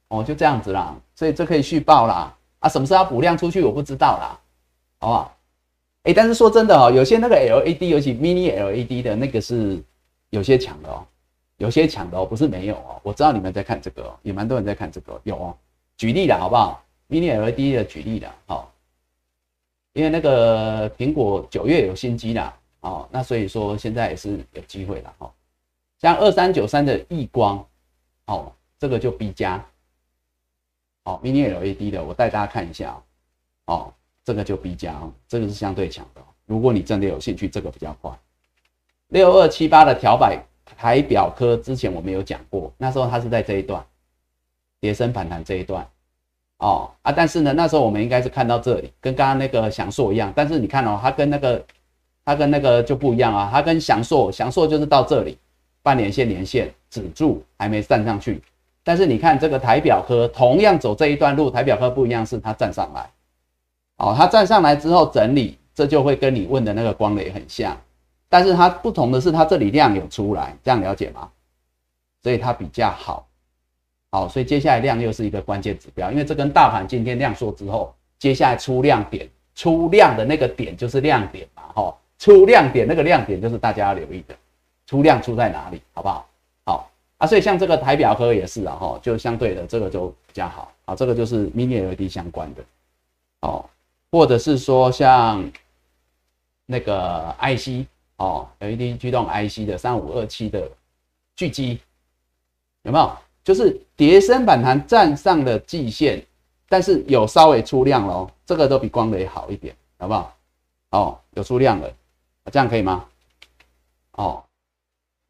哦，就这样子啦，所以这可以续报啦。啊，什么时候要补量出去我不知道啦，好不好？哎，但是说真的哦，有些那个 LED，尤其 Mini LED 的那个是有些强的哦，有些强的哦，不是没有哦。我知道你们在看这个，哦也蛮多人在看这个，有哦。举例的好不好？Mini LED 的举例的，好，因为那个苹果九月有新机啦。哦，那所以说现在也是有机会了哈，像二三九三的亿光，哦，这个就 B 加，哦，Mini LED 的，我带大家看一下哦，这个就 B 加哦，这个是相对强的，如果你真的有兴趣，这个比较快。六二七八的调摆台表科之前我们有讲过，那时候它是在这一段，叠升反弹这一段，哦啊，但是呢，那时候我们应该是看到这里，跟刚刚那个翔硕一样，但是你看哦，它跟那个。它跟那个就不一样啊，它跟祥硕，祥硕就是到这里，半年线连线止住，还没站上去。但是你看这个台表科，同样走这一段路，台表科不一样，是它站上来，哦，它站上来之后整理，这就会跟你问的那个光磊很像，但是它不同的是，它这里量有出来，这样了解吗？所以它比较好，好，所以接下来量又是一个关键指标，因为这跟大盘今天量缩之后，接下来出量点，出量的那个点就是亮点嘛，哈。出亮点，那个亮点就是大家要留意的，出量出在哪里，好不好？啊，所以像这个台表科也是啊，哈，就相对的这个就比较好啊，这个就是 mini LED 相关的哦，或者是说像那个 IC 哦，LED 驱动 IC 的三五二七的巨基有没有？就是叠升反弹站上了季线，但是有稍微出量喽，这个都比光磊好一点，好不好？哦，有出量了，这样可以吗？哦。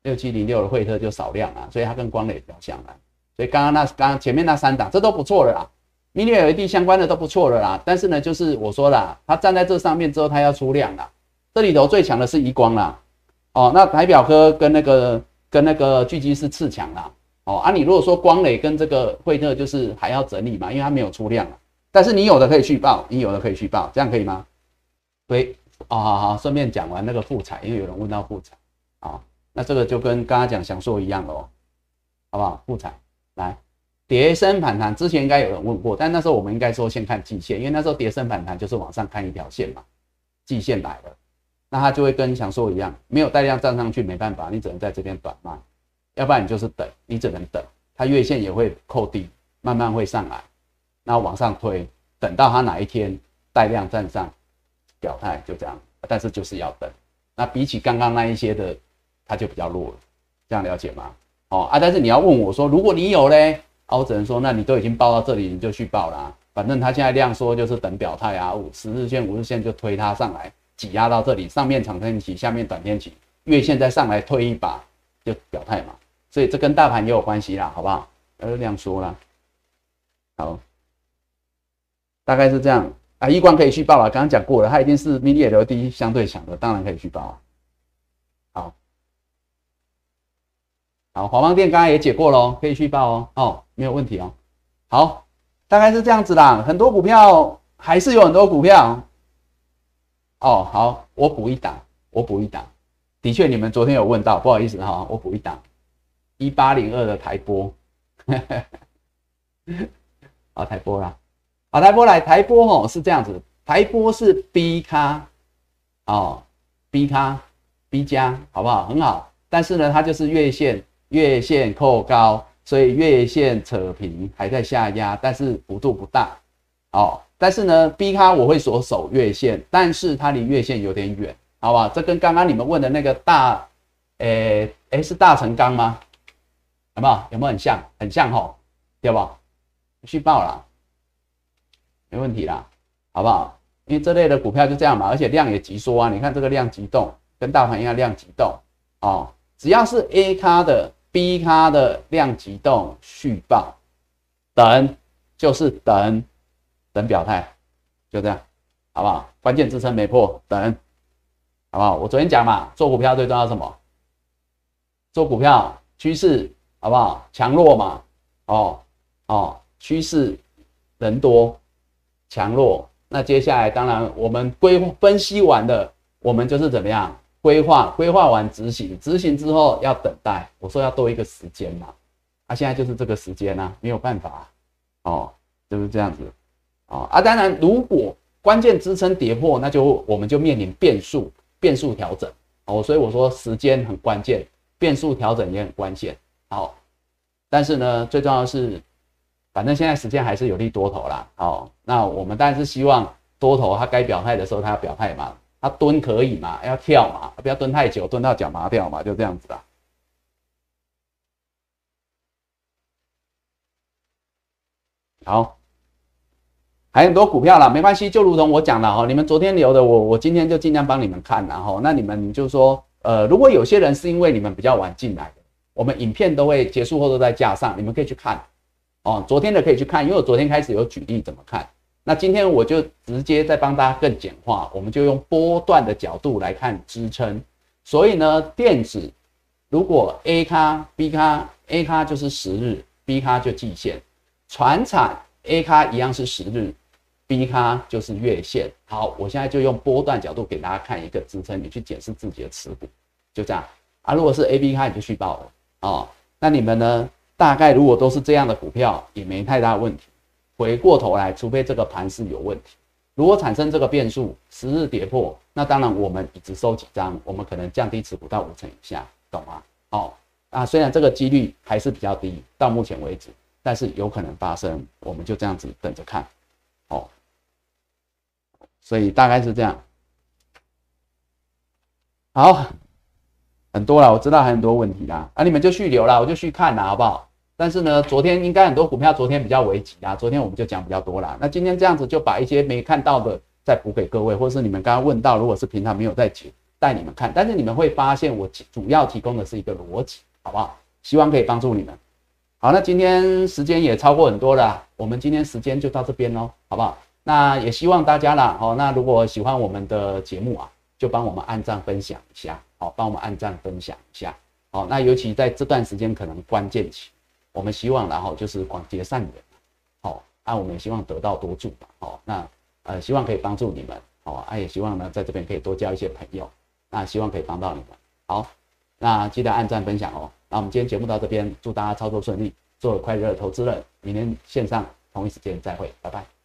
六七零六的惠特就少量啊，所以它跟光磊比较像啊。所以刚刚那刚刚前面那三档这都不错了啦，mini LED 相关的都不错了啦。但是呢，就是我说啦，它站在这上面之后，它要出量啦。这里头最强的是一光啦，哦，那台表科跟那个跟那个巨基是次强啦。哦，啊，你如果说光磊跟这个惠特就是还要整理嘛，因为它没有出量啊。但是你有的可以去报，你有的可以去报，这样可以吗？对，哦，好好，顺便讲完那个复彩，因为有人问到复彩啊。那这个就跟刚刚讲享受一样喽，好不好？复产来，叠升反弹之前应该有人问过，但那时候我们应该说先看季线，因为那时候叠升反弹就是往上看一条线嘛，季线来了，那它就会跟享受一样，没有带量站上去没办法，你只能在这边短卖，要不然你就是等，你只能等，它月线也会扣底，慢慢会上来，然后往上推，等到它哪一天带量站上表态就这样，但是就是要等，那比起刚刚那一些的。它就比较弱了，这样了解吗？哦啊，但是你要问我说，如果你有嘞，啊，我只能说，那你都已经报到这里，你就去报啦。反正它现在量缩就是等表态啊，五十日线、五日线就推它上来，挤压到这里，上面长天期，下面短天期，月线再上来推一把就表态嘛。所以这跟大盘也有关系啦，好不好？呃，量缩了，好，大概是这样啊。一光可以去报了，刚刚讲过了，它一定是 mini LED 相对强的，当然可以去报。好，华邦店刚刚也解过喽，可以去报哦。哦，没有问题哦。好，大概是这样子啦。很多股票还是有很多股票。哦，好，我补一档，我补一档。的确，你们昨天有问到，不好意思哈，我补一档。一八零二的台波，好 台波啦，好台波来，台波哦是这样子，台波是 B 咖，哦，B 咖 B 加，好不好？很好，但是呢，它就是月线。月线扣高，所以月线扯平，还在下压，但是幅度不大，哦。但是呢，B 咖我会所守月线，但是它离月线有点远，好吧？这跟刚刚你们问的那个大，诶诶，是大成钢吗？有没有？有没有很像？很像吼，对不？续报了，没问题啦，好不好？因为这类的股票就这样嘛，而且量也急缩啊，你看这个量急动，跟大盘一样量急动，哦，只要是 A 咖的。B 咖的量级动续报，等就是等等表态，就这样，好不好？关键支撑没破，等，好不好？我昨天讲嘛，做股票最重要什么？做股票趋势好不好？强弱嘛，哦哦，趋势人多强弱，那接下来当然我们规分析完的，我们就是怎么样？规划规划完执行，执行之后要等待。我说要多一个时间嘛，啊，现在就是这个时间呐，没有办法哦，就是这样子哦啊。当然，如果关键支撑跌破，那就我们就面临变数，变数调整哦。所以我说时间很关键，变数调整也很关键。好，但是呢，最重要是，反正现在时间还是有利多头啦。好，那我们当然是希望多头它该表态的时候，它要表态嘛。他蹲可以嘛？要跳嘛？不要蹲太久，蹲到脚麻掉嘛？就这样子啊。好，还很多股票啦，没关系，就如同我讲的哈，你们昨天留的，我我今天就尽量帮你们看，然后那你们就说，呃，如果有些人是因为你们比较晚进来的，我们影片都会结束后都在架上，你们可以去看哦。昨天的可以去看，因为我昨天开始有举例怎么看。那今天我就直接再帮大家更简化，我们就用波段的角度来看支撑。所以呢，电子如果 A 咖、B 咖，A 咖就是十日，B 咖就季线；船产 A 咖一样是十日，B 咖就是月线。好，我现在就用波段角度给大家看一个支撑，你去检视自己的持股，就这样啊。如果是 A、B 咖，你就续报了哦。那你们呢？大概如果都是这样的股票，也没太大问题。回过头来，除非这个盘是有问题，如果产生这个变数，十日跌破，那当然我们只收几张，我们可能降低持股到五成以下，懂吗？哦，啊，虽然这个几率还是比较低，到目前为止，但是有可能发生，我们就这样子等着看，哦，所以大概是这样。好，很多了，我知道还很多问题啦，啊，你们就续留了，我就续看啦，好不好？但是呢，昨天应该很多股票昨天比较危急啊，昨天我们就讲比较多啦。那今天这样子就把一些没看到的再补给各位，或者是你们刚刚问到，如果是平常没有在解带你们看，但是你们会发现我主要提供的是一个逻辑，好不好？希望可以帮助你们。好，那今天时间也超过很多了，我们今天时间就到这边喽，好不好？那也希望大家啦，哦，那如果喜欢我们的节目啊。就帮我们按赞分享一下，好，帮我们按赞分享一下，好，那尤其在这段时间可能关键期，我们希望然后就是广结善缘，好，那我们也希望得道多助吧，好，那呃希望可以帮助你们，好，啊也希望呢在这边可以多交一些朋友，那希望可以帮到你们，好，那记得按赞分享哦，那我们今天节目到这边，祝大家操作顺利，做快乐投资人，明天线上同一时间再会，拜拜。